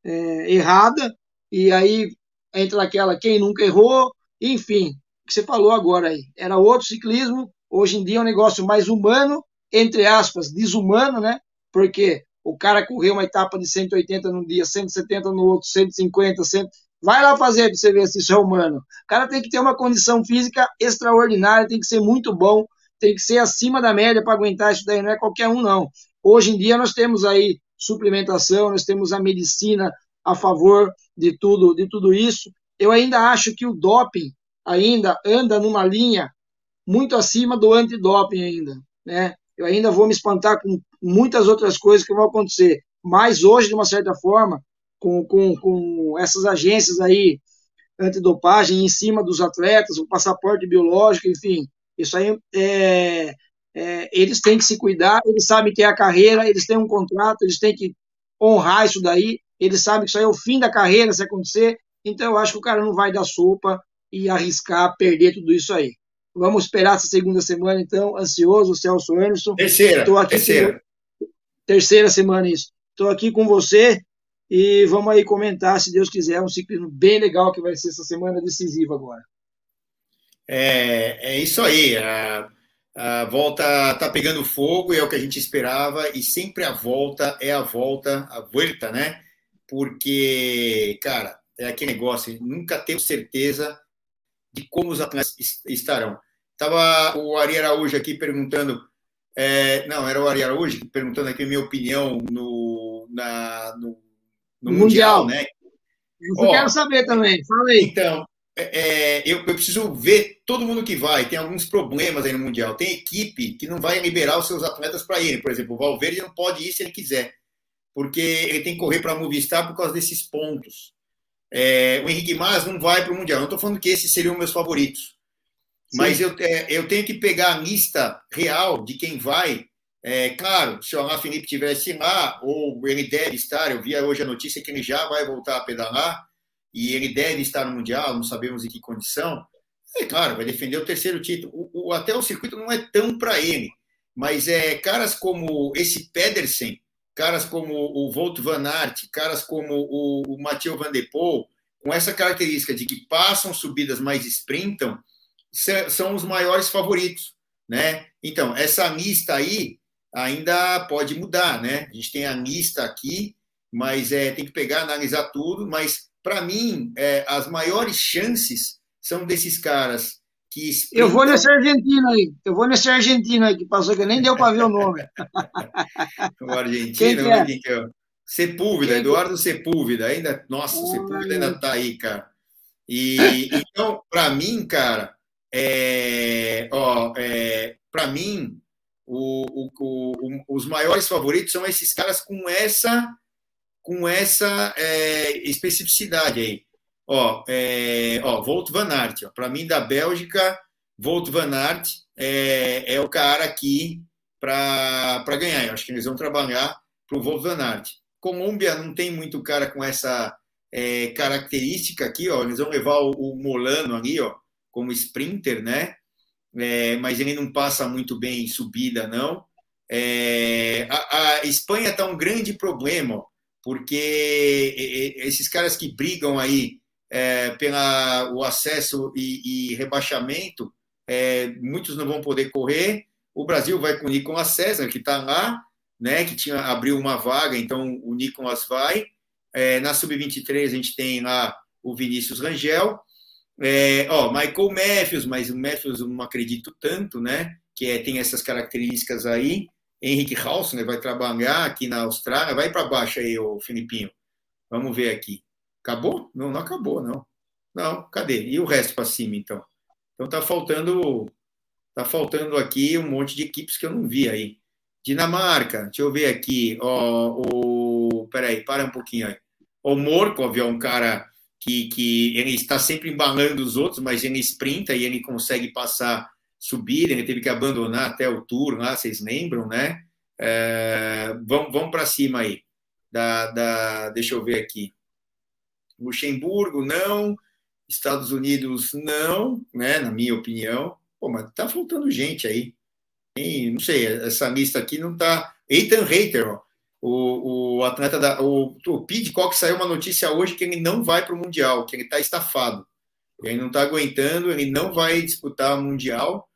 é, errada, e aí entra aquela quem nunca errou, enfim, o que você falou agora aí, era outro ciclismo, hoje em dia é um negócio mais humano, entre aspas, desumano, né? Porque o cara correu uma etapa de 180 num dia, 170 no outro, 150, 100, Vai lá fazer para você ver se isso é humano. O cara tem que ter uma condição física extraordinária, tem que ser muito bom, tem que ser acima da média para aguentar isso daí, não é qualquer um, não. Hoje em dia nós temos aí suplementação, nós temos a medicina a favor de tudo, de tudo isso. Eu ainda acho que o doping ainda anda numa linha muito acima do antidoping ainda, né? Eu ainda vou me espantar com muitas outras coisas que vão acontecer. Mas hoje, de uma certa forma, com, com, com essas agências aí antidopagem em cima dos atletas, o passaporte biológico, enfim. Isso aí é, é, eles têm que se cuidar, eles sabem que é a carreira, eles têm um contrato, eles têm que honrar isso daí, eles sabem que isso aí é o fim da carreira se acontecer, então eu acho que o cara não vai dar sopa e arriscar perder tudo isso aí. Vamos esperar essa segunda semana, então, ansioso, Celso Anderson. Terceira, terceira. Com... Terceira semana, isso. Estou aqui com você e vamos aí comentar, se Deus quiser, um ciclismo bem legal que vai ser essa semana decisiva agora. É, é isso aí. A, a volta está pegando fogo, é o que a gente esperava, e sempre a volta é a volta, a volta, né? Porque, cara, é aquele negócio, nunca tenho certeza de como os atletas estarão. Estava o Ari Araújo aqui perguntando, é, não, era o Ari Araújo perguntando aqui a minha opinião no, na, no, no mundial, mundial, né? Eu Ó, quero saber também, fala aí. Então, é, eu, eu, preciso ver todo mundo que vai. Tem alguns problemas aí no Mundial. Tem equipe que não vai liberar os seus atletas para irem. Por exemplo, o Valverde não pode ir se ele quiser, porque ele tem que correr para a Movistar por causa desses pontos. É, o Henrique Mas não vai para o Mundial. Não estou falando que esses seriam meus favoritos. Sim. Mas eu, é, eu tenho que pegar a lista real de quem vai. É, claro, se o Alain Felipe tivesse lá, ou ele deve estar, eu vi hoje a notícia que ele já vai voltar a pedalar e ele deve estar no Mundial, não sabemos em que condição. É claro, vai defender o terceiro título. O, o até o circuito não é tão para ele, mas é caras como esse Pedersen, caras como o Volt Van Aert, caras como o, o Mathieu Van Der Poel, com essa característica de que passam subidas, mas sprintam, são os maiores favoritos, né? Então, essa lista aí ainda pode mudar, né? A gente tem a lista aqui, mas é, tem que pegar, analisar tudo, mas para mim, é, as maiores chances são desses caras que. Sprintam... Eu vou nesse argentino aí. Eu vou nesse argentino aí que passou, que nem deu para ver o nome. o argentino, quem que é? que é? Sepúlveda, quem Eduardo. Sepúlveda, ainda. Nossa, o Sepúlveda ainda está aí, cara. E então, para mim, cara, é, ó, é, para mim, o, o, o, os maiores favoritos são esses caras com essa com essa é, especificidade aí. Ó, é, ó, Volt Van Aert, para mim da Bélgica, Volt Van Aert é, é o cara aqui para ganhar. Eu acho que eles vão trabalhar para o Volt Van Aert. Colômbia não tem muito cara com essa é, característica aqui, ó. Eles vão levar o, o Molano ali, ó, como sprinter, né? É, mas ele não passa muito bem em subida, não. É, a, a, Espanha está um grande problema. Porque esses caras que brigam aí é, pelo acesso e, e rebaixamento, é, muitos não vão poder correr. O Brasil vai com o Nicolas César, que está lá, né, que tinha abriu uma vaga, então o Nicolas vai. É, na sub-23 a gente tem lá o Vinícius Rangel. É, ó, Michael Matthews, mas o Matthews eu não acredito tanto, né? Que é, tem essas características aí. Henrique Halsner vai trabalhar aqui na Austrália. Vai para baixo aí, o Filipinho. Vamos ver aqui. Acabou? Não, não acabou, não. Não, cadê? E o resto para cima, então? Então tá faltando tá faltando aqui um monte de equipes que eu não vi aí. Dinamarca, deixa eu ver aqui. Ó, o peraí, para um pouquinho aí. O Morkov é um cara que, que ele está sempre embalando os outros, mas ele sprinta e ele consegue passar subir, ele teve que abandonar até o tour lá, vocês lembram, né? É, vamos vamos para cima aí. Da, da, deixa eu ver aqui. Luxemburgo, não. Estados Unidos, não, né? Na minha opinião. Pô, mas tá faltando gente aí. E, não sei, essa lista aqui não tá. Ethan Reiter, ó, o, o atleta da. O, o Pidcock saiu uma notícia hoje que ele não vai para o Mundial, que ele está estafado. Ele não está aguentando, ele não vai disputar o Mundial.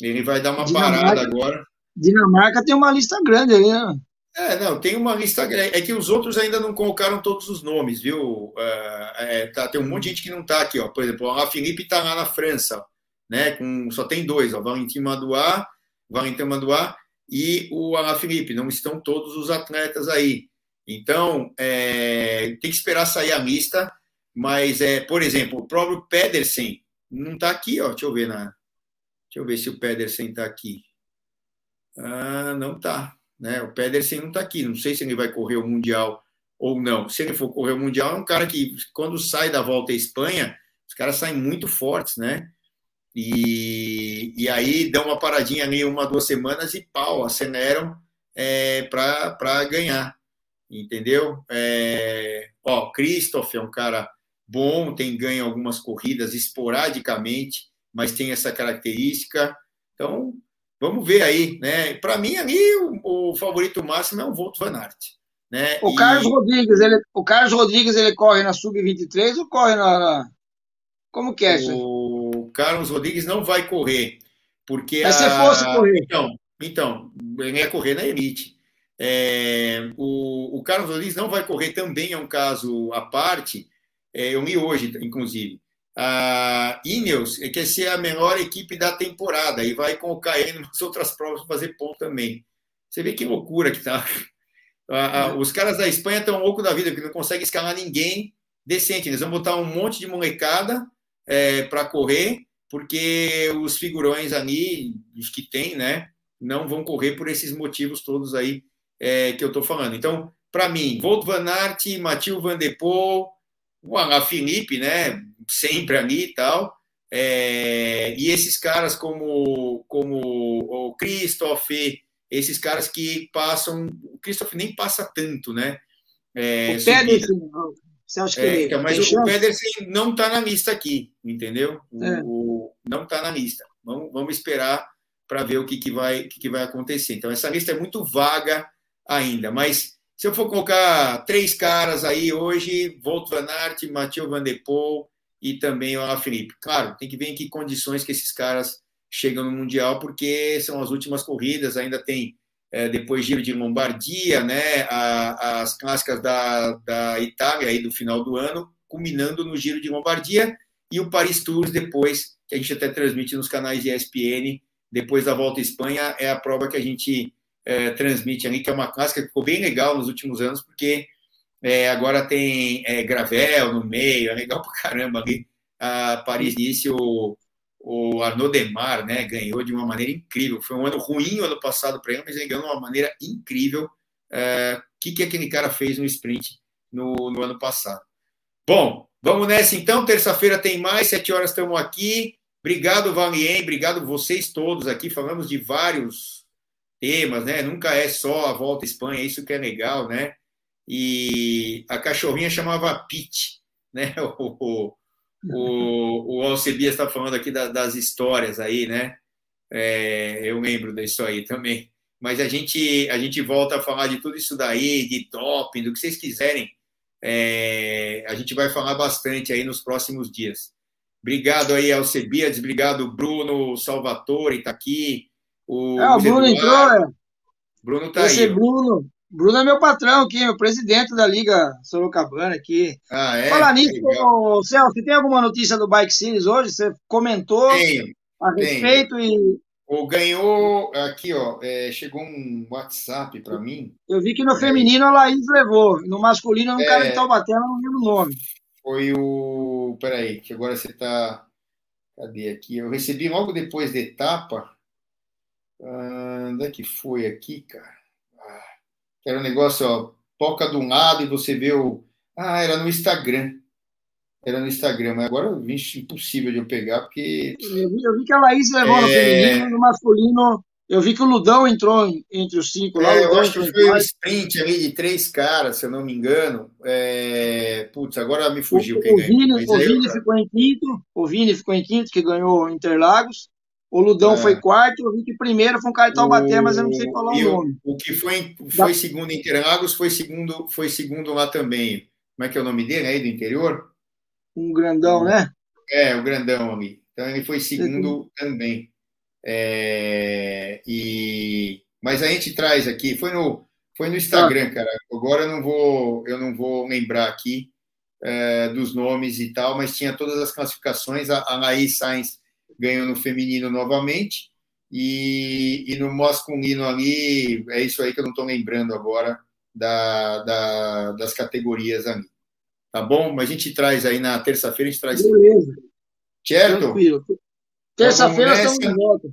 Ele vai dar uma Dinamarca, parada agora. Dinamarca tem uma lista grande aí, né? É, não, tem uma lista grande. É que os outros ainda não colocaram todos os nomes, viu? É, é, tá, tem um monte de gente que não está aqui, ó. Por exemplo, a Felipe está lá na França, né? Com, só tem dois, ó. Valentim Madouá, Valentim Madouá e o Alaphilippe. Não estão todos os atletas aí. Então, é, tem que esperar sair a lista. Mas, é, por exemplo, o próprio Pedersen não está aqui, ó. Deixa eu ver na, Deixa eu ver se o Pedersen está aqui. Ah, não está. Né? O Pedersen não está aqui. Não sei se ele vai correr o Mundial ou não. Se ele for correr o Mundial, é um cara que, quando sai da volta à Espanha, os caras saem muito fortes, né? E, e aí dão uma paradinha ali uma, duas semanas e pau, aceleram é, para ganhar, entendeu? É, ó, Christoph é um cara bom, tem ganho algumas corridas esporadicamente, mas tem essa característica. Então, vamos ver aí, né? Para mim, ali, o, o, favorito máximo é o Volt Van Aert. Né? O, Carlos Rodrigues, ele, o Carlos Rodrigues, ele corre na Sub-23 ou corre na, na... Como que é isso? O Carlos Rodrigues não vai correr, porque... Mas a... se fosse correr... Então, então, ele ia correr na Elite. É, o, o, Carlos Rodrigues não vai correr também, é um caso à parte, é, eu li hoje, inclusive. A Ineos quer ser a menor equipe da temporada e vai colocar ele nas outras provas para fazer ponto também. Você vê que loucura que tá. os caras da Espanha estão loucos da vida, porque não conseguem escalar ninguém decente. Eles vão botar um monte de molecada é, para correr, porque os figurões ali, os que tem, né, não vão correr por esses motivos todos aí é, que eu estou falando. Então, para mim, Volt Van Aert, Matheus Van Der Poel, o Alain Felipe, né, sempre ali e tal, é, e esses caras como, como o Christoph, esses caras que passam, o Christoph nem passa tanto, né? É, o Pedersen, você acha que é, então, mas o? Pedersen não está na lista aqui, entendeu? É. o não está na lista. Vamos, vamos esperar para ver o que, que, vai, que, que vai acontecer. Então, essa lista é muito vaga ainda, mas se eu for colocar três caras aí hoje, Volt Van Aert, Mathieu Van Der Poel e também o Felipe. Claro, tem que ver em que condições que esses caras chegam no Mundial, porque são as últimas corridas, ainda tem é, depois Giro de Lombardia, né, a, as clássicas da, da Itália aí do final do ano, culminando no Giro de Lombardia e o Paris Tours depois, que a gente até transmite nos canais de ESPN, depois da volta à Espanha, é a prova que a gente é, transmite ali, que é uma clássica que ficou bem legal nos últimos anos, porque é, agora tem é, gravel no meio, é legal pra caramba ali. A Paris-Nice, o, o Arnaud Demar, né, ganhou de uma maneira incrível. Foi um ano ruim o ano passado para ele, mas ele ganhou de uma maneira incrível. O é, que, que aquele cara fez no sprint no, no ano passado? Bom, vamos nessa então. Terça-feira tem mais, sete horas estamos aqui. Obrigado, Valien, obrigado vocês todos aqui. Falamos de vários temas, né? Nunca é só a volta à Espanha, isso que é legal, né? E a cachorrinha chamava Pete, né? O, o, o, Alcebias está falando aqui da, das histórias aí, né? É, eu lembro disso aí também. Mas a gente, a gente volta a falar de tudo isso daí, de doping, do que vocês quiserem. É, a gente vai falar bastante aí nos próximos dias. Obrigado aí, Alcebiades. Obrigado, Bruno Salvatore, está aqui. O, é, o Bruno Eduardo. entrou, é. Bruno está aí. Bruno. Bruno é meu patrão aqui, meu presidente da Liga Sorocabana aqui. Ah, é? Falar nisso, ô, Celso, tem alguma notícia do Bike Series hoje? Você comentou tenho, a respeito tenho. e. O ganhou aqui, ó. É, chegou um WhatsApp para mim. Eu vi que no feminino a Laís levou, no masculino um é, cara de Taubaté, não lembro o nome. Foi o. Peraí, que agora você está. Cadê aqui? Eu recebi logo depois da etapa. Ah, onde é que foi aqui, cara? Ah, era um negócio, ó, toca de um lado e você vê o. Ah, era no Instagram. Era no Instagram, mas agora, vixe, impossível de eu pegar, porque. Eu vi, eu vi que a Laís levou é... no feminino, no masculino. Eu vi que o Ludão entrou entre os cinco lá. É, eu acho que foi um sprint ali de três caras, se eu não me engano. É... Putz, agora me fugiu o, quem o Vini, o Vini eu... ficou em quinto. O Vini ficou em quinto, que ganhou Interlagos. O Ludão é. foi quarto. Vi que primeiro foi um cara de Taubaté, o... mas eu não sei falar o nome. O, que foi, foi da... segundo em Interlagos foi segundo, foi segundo lá também. Como é que é o nome dele aí do interior? Um grandão, né? É, o grandão ali. Então ele foi segundo também. É, e, mas a gente traz aqui, foi no, foi no Instagram, ah. cara. Agora eu não vou, eu não vou lembrar aqui é, dos nomes e tal, mas tinha todas as classificações. A, a Laís Sainz ganhou no feminino novamente. E, e no masculino ali, é isso aí que eu não estou lembrando agora da, da, das categorias ali. Tá bom? Mas a gente traz aí na terça-feira, a gente traz. Beleza. Certo? Tranquilo. Terça-feira estamos de volta.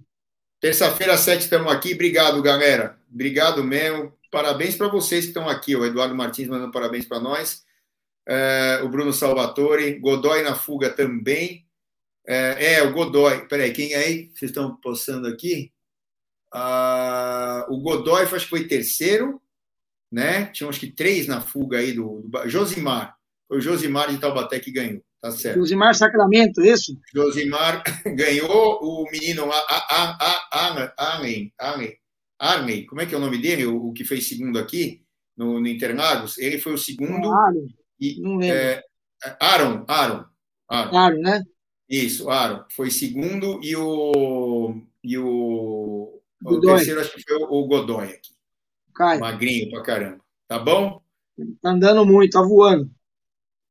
Terça-feira, às sete, estamos aqui. Obrigado, galera. Obrigado mesmo. Parabéns para vocês que estão aqui. O Eduardo Martins mandando parabéns para nós. É, o Bruno Salvatore. Godoy na fuga também. É, é, o Godoy. Peraí, quem é aí? Vocês estão postando aqui? Ah, o Godoy acho que foi terceiro, né? Tinha acho que três na fuga aí do, do Josimar. Foi o Josimar de Taubaté que ganhou, tá certo. Josimar Sacramento, isso? Josimar ganhou, o menino Arlen, Arlen, como é que é o nome dele? O, o que fez segundo aqui no, no Interlagos, ele foi o segundo. Aaron, e, não lembro. é, Aaron, Aaron, Aaron. Aaron, né? Isso, Aaron. Foi segundo e o. E o, o terceiro acho que foi o, Godoy aqui. Caio, Magrinho pra caramba. Tá bom? tá andando muito, tá voando.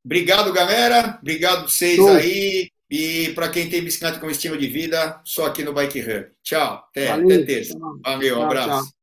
Obrigado, galera. Obrigado vocês Show. aí. E para quem tem bicicleta com estilo de vida, só aqui no Bike Hub. Tchau. Até, Valeu. até terça. Valeu, um abraço. tchau.